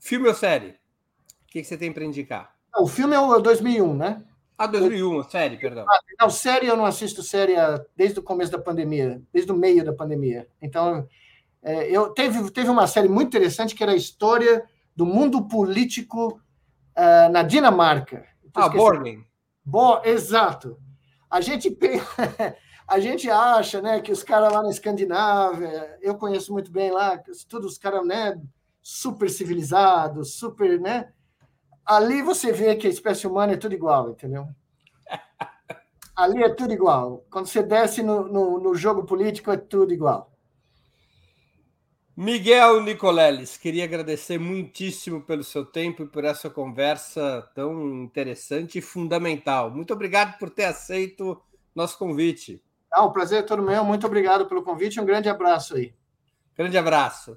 Filme ou série? O que você tem para indicar? o filme é o 2001, né? Ah, 2001, série, perdão. Ah, não, série eu não assisto série desde o começo da pandemia, desde o meio da pandemia. Então, é, eu teve, teve uma série muito interessante que era a história do mundo político uh, na Dinamarca. Ah, Borgen. Bo exato. A gente, <laughs> a gente acha né, que os caras lá na Escandinávia, eu conheço muito bem lá, todos os caras né, super civilizados, super. Né? Ali você vê que a espécie humana é tudo igual, entendeu? <laughs> Ali é tudo igual. Quando você desce no, no, no jogo político, é tudo igual. Miguel Nicoleles, queria agradecer muitíssimo pelo seu tempo e por essa conversa tão interessante e fundamental. Muito obrigado por ter aceito nosso convite. Ah, o prazer é todo meu. Muito obrigado pelo convite. Um grande abraço aí. Grande abraço.